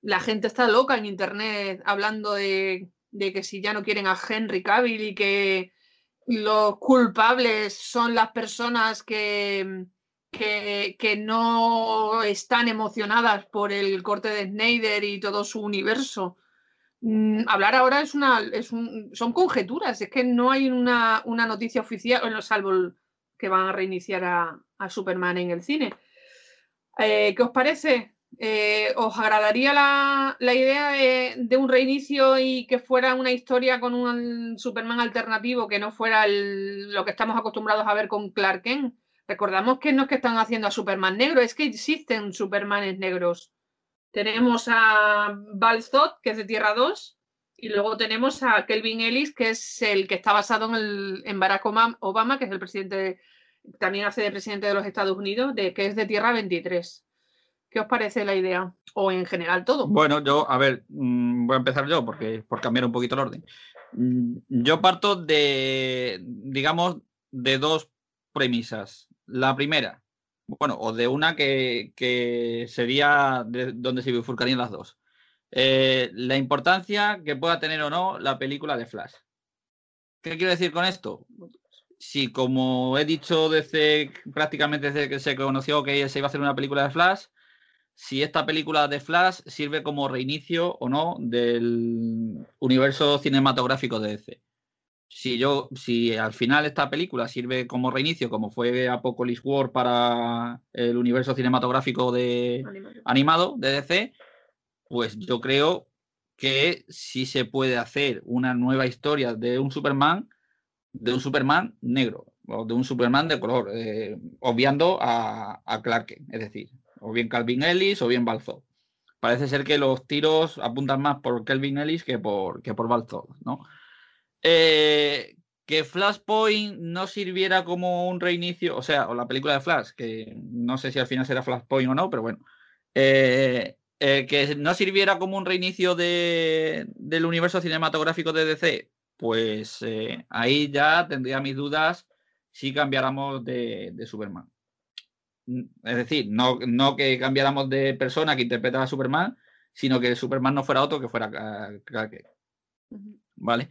La gente está loca en internet hablando de de que si ya no quieren a Henry Cavill y que los culpables son las personas que, que, no están emocionadas por el corte de Snyder y todo su universo. Mm, hablar ahora es una, es un, son conjeturas, es que no hay una, noticia oficial, bueno, salvo que van a reiniciar a, Superman en el cine. Eh, ¿Qué os parece? Eh, ¿Os agradaría la, idea de, un reinicio y que fuera una historia con un Superman alternativo que no fuera lo que estamos acostumbrados a ver con Clark Kent? Recordamos que no es que están haciendo a Superman negro, es que existen Supermanes negros. Tenemos a Val que es de Tierra 2, y luego tenemos a Kelvin Ellis, que es el que está basado en, el, en Barack Obama, que es el presidente, también hace de presidente de los Estados Unidos, de, que es de Tierra 23. ¿Qué os parece la idea? O en general todo. Bueno, yo, a ver, mm, voy a empezar yo porque por cambiar un poquito el orden. Mm, yo parto de, digamos, de dos premisas. La primera, bueno, o de una que, sería de donde se bifurcarían las dos. Eh, la importancia que pueda tener o no la película de Flash. ¿Qué quiero decir con esto? Si, como he dicho desde prácticamente desde que se conoció que se iba a hacer una película de Flash, si esta película de Flash sirve como reinicio o no del universo cinematográfico de DC. Si yo, si al final esta película sirve como reinicio, como fue Apocalypse War para el universo cinematográfico de animado, de DC, pues yo creo que sí se puede hacer una nueva historia de un Superman, de un Superman negro, o de un Superman de color, eh, obviando a, a Clark, es decir, o bien Calvin Ellis o bien Balzo. Parece ser que los tiros apuntan más por Calvin Ellis que por, que por Balzo, ¿no? Eh, que Flashpoint no sirviera como un reinicio, o sea, o la película de Flash, que no sé si al final será Flashpoint o no, pero bueno, eh, eh, que no sirviera como un reinicio de, del universo cinematográfico de DC, pues ahí ya tendría mis dudas si cambiáramos de Superman es decir, no, no que cambiáramos de persona que interpretara a Superman, sino que Superman no fuera otro que fuera Clark ¿Vale?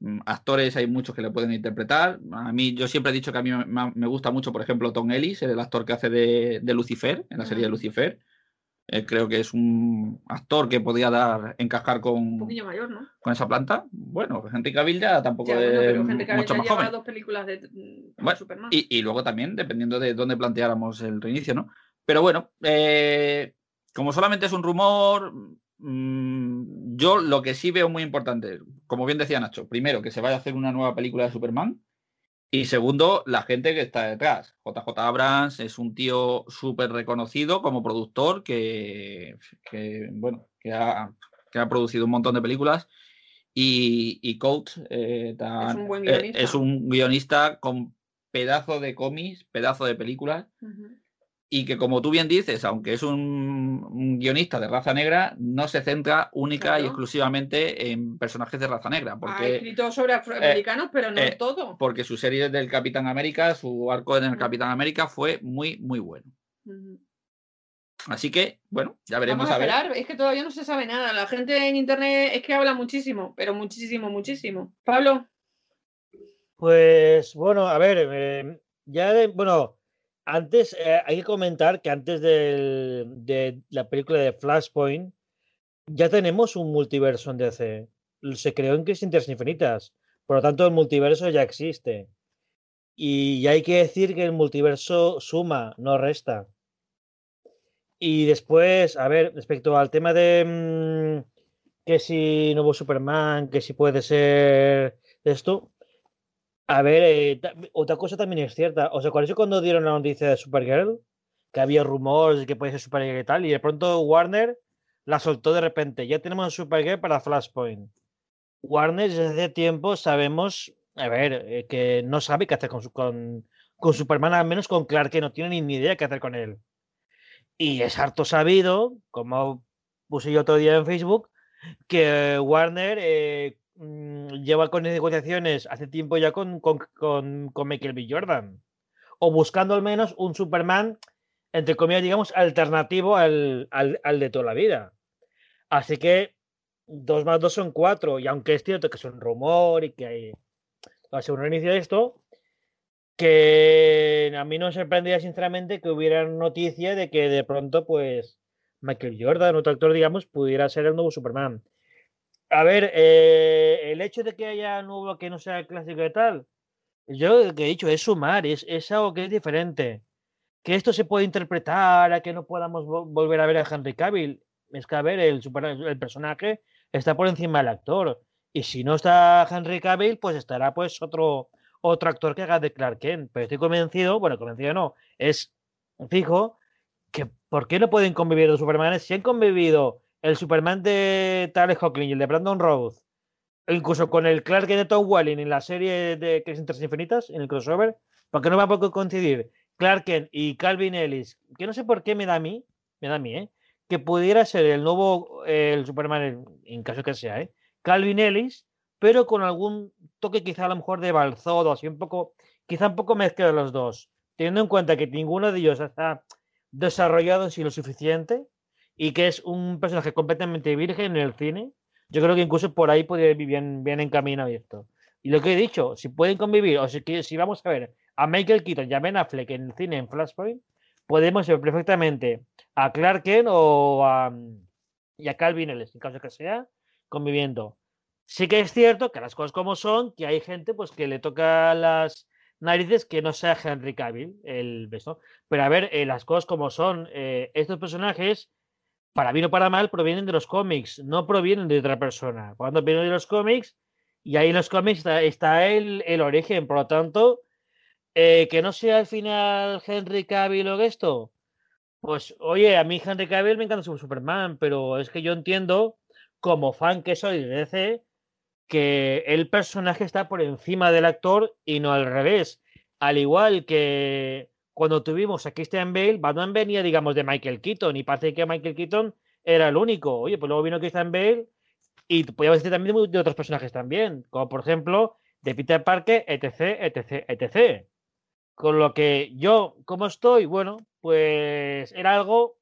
Mm, actores hay muchos que le pueden interpretar. A mí, yo siempre he dicho que a mí me, gusta mucho, por ejemplo, Tom Ellis, el actor que hace de, de Lucifer, en la serie de Lucifer. Eh, creo que es un actor que podía dar, encajar con, un mayor, ¿no? con esa planta. Bueno, Henry Cavill ya tampoco es mucho más joven. dos películas de, Superman. Y, luego también, dependiendo de dónde planteáramos el reinicio, ¿no? Pero bueno, eh, como solamente es un rumor, mm, yo lo que sí veo muy importante, como bien decía Nacho, primero que se vaya a hacer una nueva película de Superman, y segundo, la gente que está detrás. JJ Abrams es un tío súper reconocido como productor que, bueno, que ha, producido un montón de películas. Y, y Coach eh, eh, es, un guionista con pedazo de cómics, pedazo de películas y que como tú bien dices, aunque es un, guionista de raza negra, no se centra única y exclusivamente en personajes de raza negra. Porque, ha escrito sobre afroamericanos, pero no eh, todo. Porque su serie del Capitán América, su arco en el Capitán América fue muy, muy bueno. Así que, bueno, ya veremos a, ver. Es que todavía no se sabe nada. La gente en internet es que habla muchísimo, pero muchísimo, muchísimo. Pablo. Pues bueno, a ver, eh, ya de, bueno, antes, eh, hay que comentar que antes de la película de Flashpoint, ya tenemos un multiverso en DC. Se creó en Crisis Infinitas. Por lo tanto, el multiverso ya existe. Y hay que decir que el multiverso suma, no resta. Y después, a ver, respecto al tema de mm, que si nuevo Superman, que si puede ser esto, a ver, eh, otra cosa también es cierta. ¿Os acordáis cuando dieron la noticia de Supergirl? Que había rumores de que puede ser Supergirl y tal, y de pronto Warner la soltó de repente. Ya tenemos Supergirl para Flashpoint. Warner desde hace tiempo sabemos, a ver, eh, que no sabe qué hacer con, con, con Superman, al menos con Clark, que no tiene ni idea qué hacer con él. Y es harto sabido, como puse yo otro día en Facebook, que Warner eh, lleva con negociaciones hace tiempo ya con, con, con, Michael B. Jordan. O buscando al menos un Superman, entre comillas, digamos, alternativo al, al, al de toda la vida. Así que dos más dos son cuatro. Y aunque es cierto que es un rumor y que hay, va a ser un reinicio de esto, que a mí no me sorprendía sinceramente que hubiera noticia de que de pronto, pues, Michael Jordan, otro actor, digamos, pudiera ser el nuevo Superman. A ver, eh, el hecho de que haya nuevo que no sea clásico y tal, yo lo que he dicho es sumar, es, algo que es diferente. Que esto se puede interpretar a que no podamos volver a ver a Henry Cavill. Es que, a ver, el, el personaje está por encima del actor. Y si no está Henry Cavill, pues estará pues otro, otro actor que haga de Clark Kent. Pero estoy convencido, bueno, convencido no, es fijo que ¿por qué no pueden convivir los Supermanes? Si han convivido el Superman de Tyler Hoechlin y el de Brandon Rhodes, incluso con el Clark de Tom Welling en la serie de Crisis Tres Infinitas, en el crossover, ¿por qué no a poder coincidir Clark Kent y Calvin Ellis? Que no sé por qué me da a mí, me da a mí, ¿eh? Que pudiera ser el nuevo, el Superman, en caso que sea, ¿eh? Calvin Ellis, pero con algún toque quizá a lo mejor de Balzodo, así un poco, quizá un poco mezcla de los dos, teniendo en cuenta que ninguno de ellos está desarrollado sí lo suficiente y que es un personaje completamente virgen en el cine, yo creo que incluso por ahí podría ir bien, bien en camino abierto. Y lo que he dicho, si pueden convivir, o si, si vamos a ver a Michael Keaton y a Ben Affleck en el cine en Flashpoint, podemos ver perfectamente a Clark Kent o a, y a Calvin Ellis, en caso que sea, conviviendo. Sí que es cierto que las cosas como son, que hay gente pues que le toca las narices que no sea Henry Cavill el beso. Pero a ver, eh, las cosas como son, eh, estos personajes, para bien o para mal, provienen de los cómics, no provienen de otra persona. Cuando vienen de los cómics, y ahí en los cómics está, el, origen, por lo tanto, eh, que no sea al final Henry Cavill o esto. Pues oye, a mí Henry Cavill me encanta su Superman, pero es que yo entiendo, como fan que soy de DC, que el personaje está por encima del actor y no al revés. Al igual que cuando tuvimos a Christian Bale, Batman venía, digamos, de Michael Keaton y parece que Michael Keaton era el único. Oye, pues luego vino Christian Bale y podíamos decir también de, otros personajes también, como por ejemplo de Peter Parker, etc, etc, etc. Con lo que yo, ¿cómo estoy? Bueno, pues era algo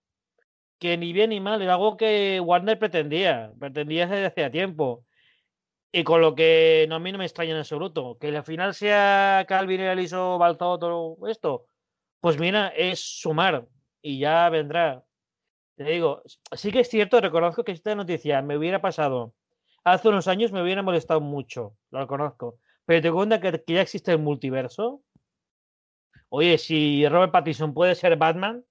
que ni bien ni mal, era algo que Warner pretendía, pretendía desde hacía tiempo. Y con lo que no, a mí no me extraña en absoluto. Que al final sea Calvin Ellis o Balzao todo esto. Pues mira, es sumar. Y ya vendrá. Te digo, sí que es cierto, reconozco que esta noticia me hubiera pasado hace unos años, me hubiera molestado mucho. Lo reconozco. Pero te cuenta que, ya existe el multiverso. Oye, si Robert Pattinson puede ser Batman,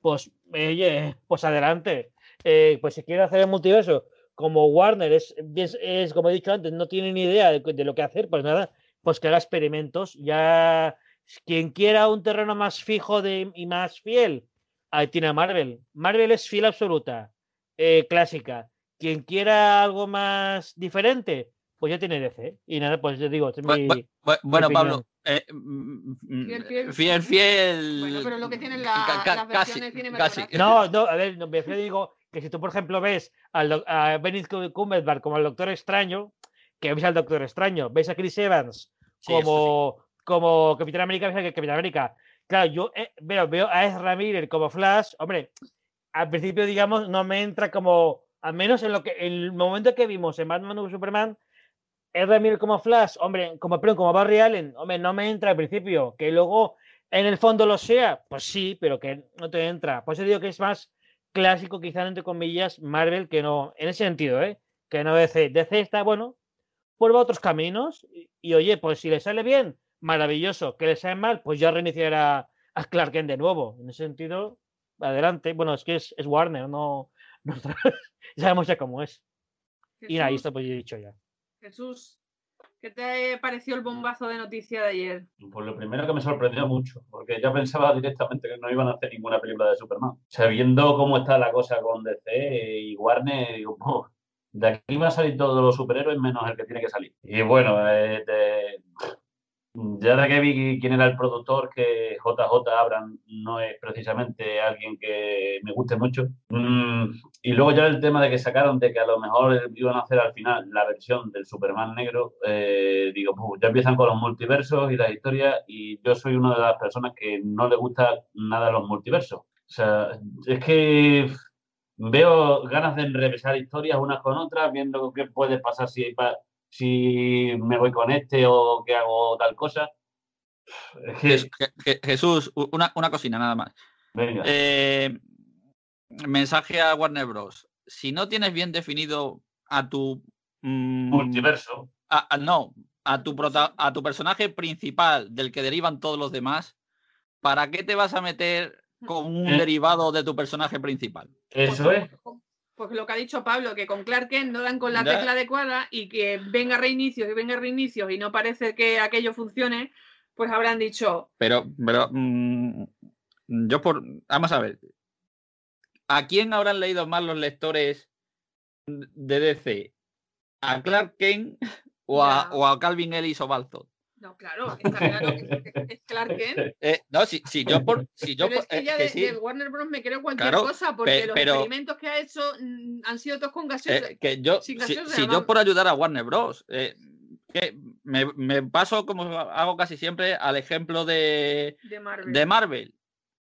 pues, oye, pues adelante. Eh, pues si quiere hacer el multiverso como Warner es, es, como he dicho antes, no tiene ni idea de, lo que hacer, pues nada, pues que haga experimentos. Ya quien quiera un terreno más fijo de, y más fiel, ahí tiene a Marvel. Marvel es fiel absoluta, eh, clásica. Quien quiera algo más diferente, pues ya tiene DC. Y nada, pues yo digo. bueno, Pablo, eh, mm, mm, fiel, fiel, Bueno, pero lo que tienen la, las versiones casi, No, no, a ver, me digo que si tú, por ejemplo, ves al, a Benedict Cumberbatch como el Doctor Extraño, que ves al Doctor Extraño, ves a Chris Evans como, como Capitán América, a Capitán América. Claro, yo eh, veo, veo a Ezra Miller como Flash, hombre, al principio, digamos, no me entra como, al menos en lo que, el momento que vimos en Batman Superman, Ezra Miller como Flash, hombre, como, perdón, como Barry Allen, hombre, no me entra al principio, que luego en el fondo lo sea, pues sí, pero que no te entra. Por eso digo que es más clásico, quizá entre comillas, Marvel, que no, en ese sentido, ¿eh? que no DC. DC está, bueno, por otros caminos y, oye, pues si le sale bien, maravilloso. Que le sale mal, pues ya reiniciará a Clark Kent de nuevo. En ese sentido, adelante. Bueno, es que es, Warner, no, no (laughs) sabemos ya cómo es. y ahí está, pues he dicho ya. Jesús, ¿Qué te pareció el bombazo de noticia de ayer? Pues lo primero que me sorprendió mucho, porque ya pensaba directamente que no iban a hacer ninguna película de Superman. O sea, viendo cómo está la cosa con DC y Warner, digo, pues, de aquí van a salir todos los superhéroes menos el que tiene que salir. Y bueno, eh, ya de que vi quién era el productor, que JJ Abram no es precisamente alguien que me guste mucho. Mm, y luego ya el tema de que sacaron de que a lo mejor iban a hacer al final la versión del Superman negro, eh, digo, pues ya empiezan con los multiversos y las historias y yo soy una de las personas que no le gusta nada los multiversos. O sea, es que veo ganas de enrevesar historias unas con otras, viendo qué puede pasar si si me voy con este o que hago tal cosa. (laughs) Jesús, una, una, cocina nada más. Eh, mensaje a Warner Bros. Si no tienes bien definido a tu mm, multiverso, no, a tu, a tu personaje principal del que derivan todos los demás, ¿para qué te vas a meter con un eh. derivado de tu personaje principal? Eso es. Pues lo que ha dicho Pablo, que con Clark Kent no dan con la tecla adecuada y que venga reinicios y venga reinicios y no parece que aquello funcione, pues habrán dicho. Pero, pero mm, yo por. Vamos a ver. ¿A quién habrán leído más los lectores de DC? ¿A Clark Kent o, a, o a, Calvin Ellis o Balzot? No, claro, está claro es Clark (laughs) Kent. Eh, no, si, si, yo por. Si yo pero es que ya de, Warner Bros. me creo cualquier cosa, porque los experimentos que ha hecho mm, han sido todos con gaseosa. Eh, que yo, si, si yo por ayudar a Warner Bros. Eh, que me, me, paso como hago casi siempre al ejemplo de, de, Marvel. de Marvel.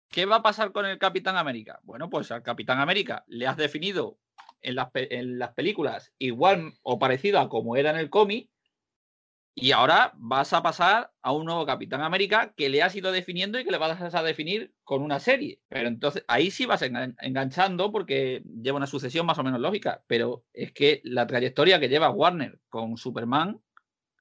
¿Qué va a pasar con el Capitán América? Bueno, pues al Capitán América le has definido en las, en las películas igual o parecido a como era en el cómic y ahora vas a pasar a un nuevo Capitán América que le has ido definiendo y que le vas a definir con una serie. Pero entonces ahí sí vas enganchando porque lleva una sucesión más o menos lógica. Pero es que la trayectoria que lleva Warner con Superman.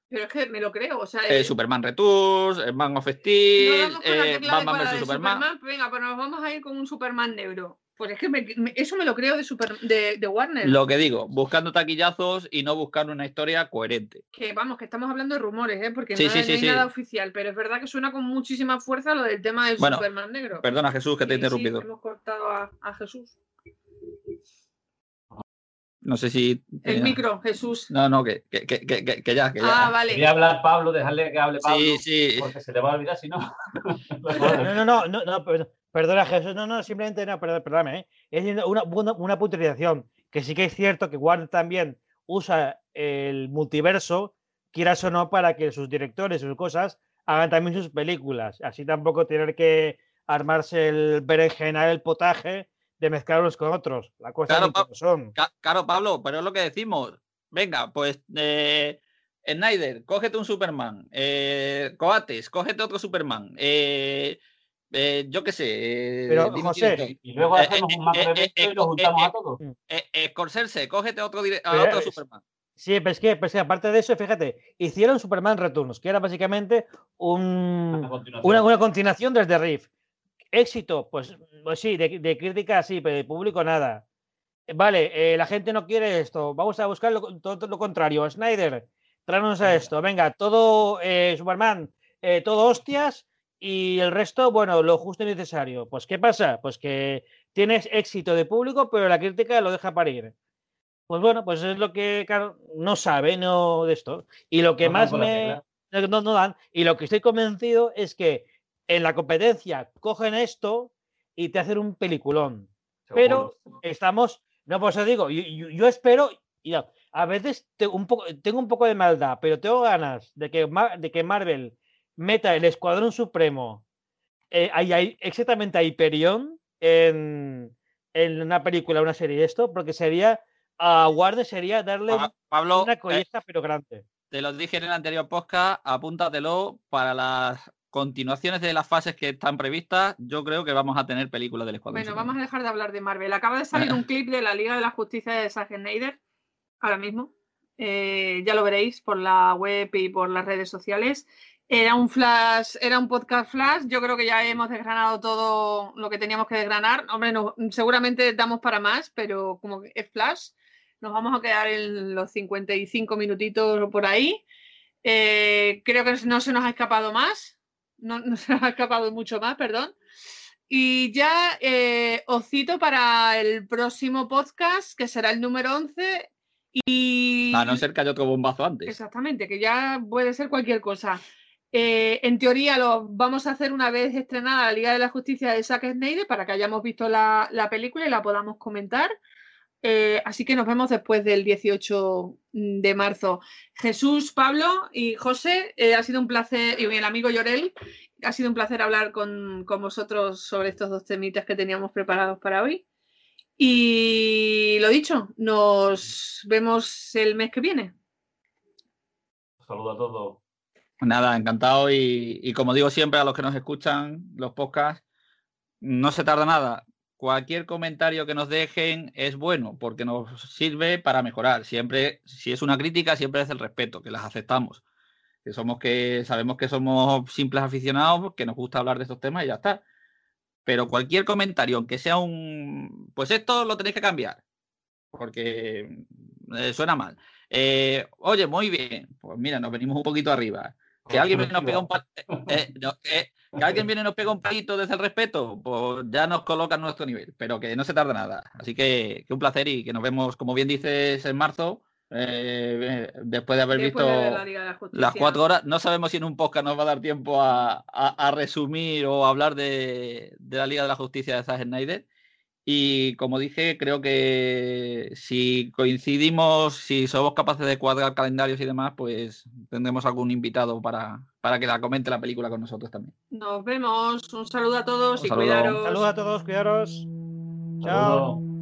Pero es que me lo creo. O sea, eh, Superman Returns, Man of Steel, eh, Batman vs Superman. Superman. Venga, pero nos vamos a ir con un Superman negro. Pues es que eso me lo creo de, super, de, Warner. Lo que digo, buscando taquillazos y no buscando una historia coherente. Que vamos, que estamos hablando de rumores, ¿eh? porque no, hay nada oficial, pero es verdad que suena con muchísima fuerza lo del tema del Superman negro. Perdona, Jesús, que te he interrumpido. hemos cortado a, Jesús. No sé si. El micro, Jesús. No, no, que, que, que, que ya, Ah, vale. Quería hablar Pablo, dejarle que hable Pablo. Sí, sí. Porque se te va a olvidar si no. (laughs) no, no, no, no, no, Perdona, Jesús, no, no, simplemente no, perdóname, ¿eh? es una, una, una puntualización, que sí que es cierto que Warner también usa el multiverso, quieras o no, para que sus directores, sus cosas, hagan también sus películas. Así tampoco tener que armarse el berenjenal, el potaje de mezclarlos con otros. La cosa claro, son. Claro, Pablo, pero es lo que decimos. Venga, pues eh, Snyder, cógete un Superman. Eh, Coates, cógete otro Superman. Eh, eh, yo qué sé. Eh, Pero, José. Y luego hacemos un más y lo juntamos a todos. Scorsese, cógete a otro, a otro Superman. Sí, pero es, que, pues, aparte de eso, fíjate, hicieron Superman Returns, que era básicamente un, una, una, continuación desde Riff. Éxito, pues, pues sí, de, crítica sí, pero de público nada. Vale, eh, la gente no quiere esto, vamos a buscar lo, todo lo contrario. Snyder, tráenos a esto, venga, todo Superman, todo hostias, y el resto, bueno, lo justo y necesario. Pues, ¿qué pasa? Pues que tienes éxito de público, pero la crítica lo deja parir. Pues bueno, pues es lo que, claro, no sabe, no de esto. Y lo que más me. No, no dan. Y lo que estoy convencido es que en la competencia cogen esto y te hacen un peliculón. Pero estamos. No, pues os digo, yo, espero. A veces un poco, tengo un poco de maldad, pero tengo ganas de que, de que Marvel meta el Escuadrón Supremo eh, hay, exactamente a Hyperion en, en, una película, una serie de esto, porque sería a Warner sería darle Pablo, una eh, colleja, pero grande. Te lo dije en el anterior podcast, apúntatelo para las continuaciones de las fases que están previstas. Yo creo que vamos a tener películas del Escuadrón. Bueno, vamos a dejar de hablar de Marvel. Acaba de salir un clip de la Liga de la Justicia de Zack Snyder, ahora mismo. Eh, ya lo veréis por la web y por las redes sociales. Era un flash, era un podcast flash. Yo creo que ya hemos desgranado todo lo que teníamos que desgranar. Hombre, no, seguramente damos para más, pero como es flash, nos vamos a quedar en los 55 minutitos por ahí. Eh, creo que no se nos ha escapado más. No, no se nos ha escapado mucho más, perdón. Y ya eh, os cito para el próximo podcast, que será el número 11. Y... A no ser que haya otro bombazo antes. Exactamente, que ya puede ser cualquier cosa. Eh, en teoría lo vamos a hacer una vez estrenada la Liga de la Justicia de Zack Snyder para que hayamos visto la, película y la podamos comentar. Eh, así que nos vemos después del 18 de marzo. Jesús, Pablo y José, ha sido un placer, y el amigo Llorel, ha sido un placer hablar con, vosotros sobre estos dos temitas que teníamos preparados para hoy. Y lo dicho, nos vemos el mes que viene. Saludos a todos. Nada, encantado y, como digo siempre a los que nos escuchan los podcasts, no se tarda nada. Cualquier comentario que nos dejen es bueno porque nos sirve para mejorar. Siempre, si es una crítica, siempre es el respeto, que las aceptamos que somos que sabemos que somos simples aficionados, que nos gusta hablar de estos temas y ya está. Pero cualquier comentario, aunque sea un, pues esto lo tenéis que cambiar, porque eh, suena mal. Eh, oye, muy bien, pues mira, nos venimos un poquito arriba. Que alguien viene y nos pega un eh, (laughs) que alguien viene y nos pega un palito desde el respeto, pues ya nos coloca en nuestro nivel, pero que no se tarda nada. Así que, que un placer y que nos vemos, como bien dices, en marzo eh, después de haber visto las cuatro horas, no sabemos si en un podcast nos va a dar tiempo a, resumir o hablar de, la Liga de la Justicia de Zack Snyder. Y como dije, creo que si coincidimos, si somos capaces de cuadrar calendarios y demás, pues tendremos algún invitado para, para que la comente la película con nosotros también. Nos vemos. Un saludo a todos y cuidaros. Un saludo a todos, cuidaros. Chao.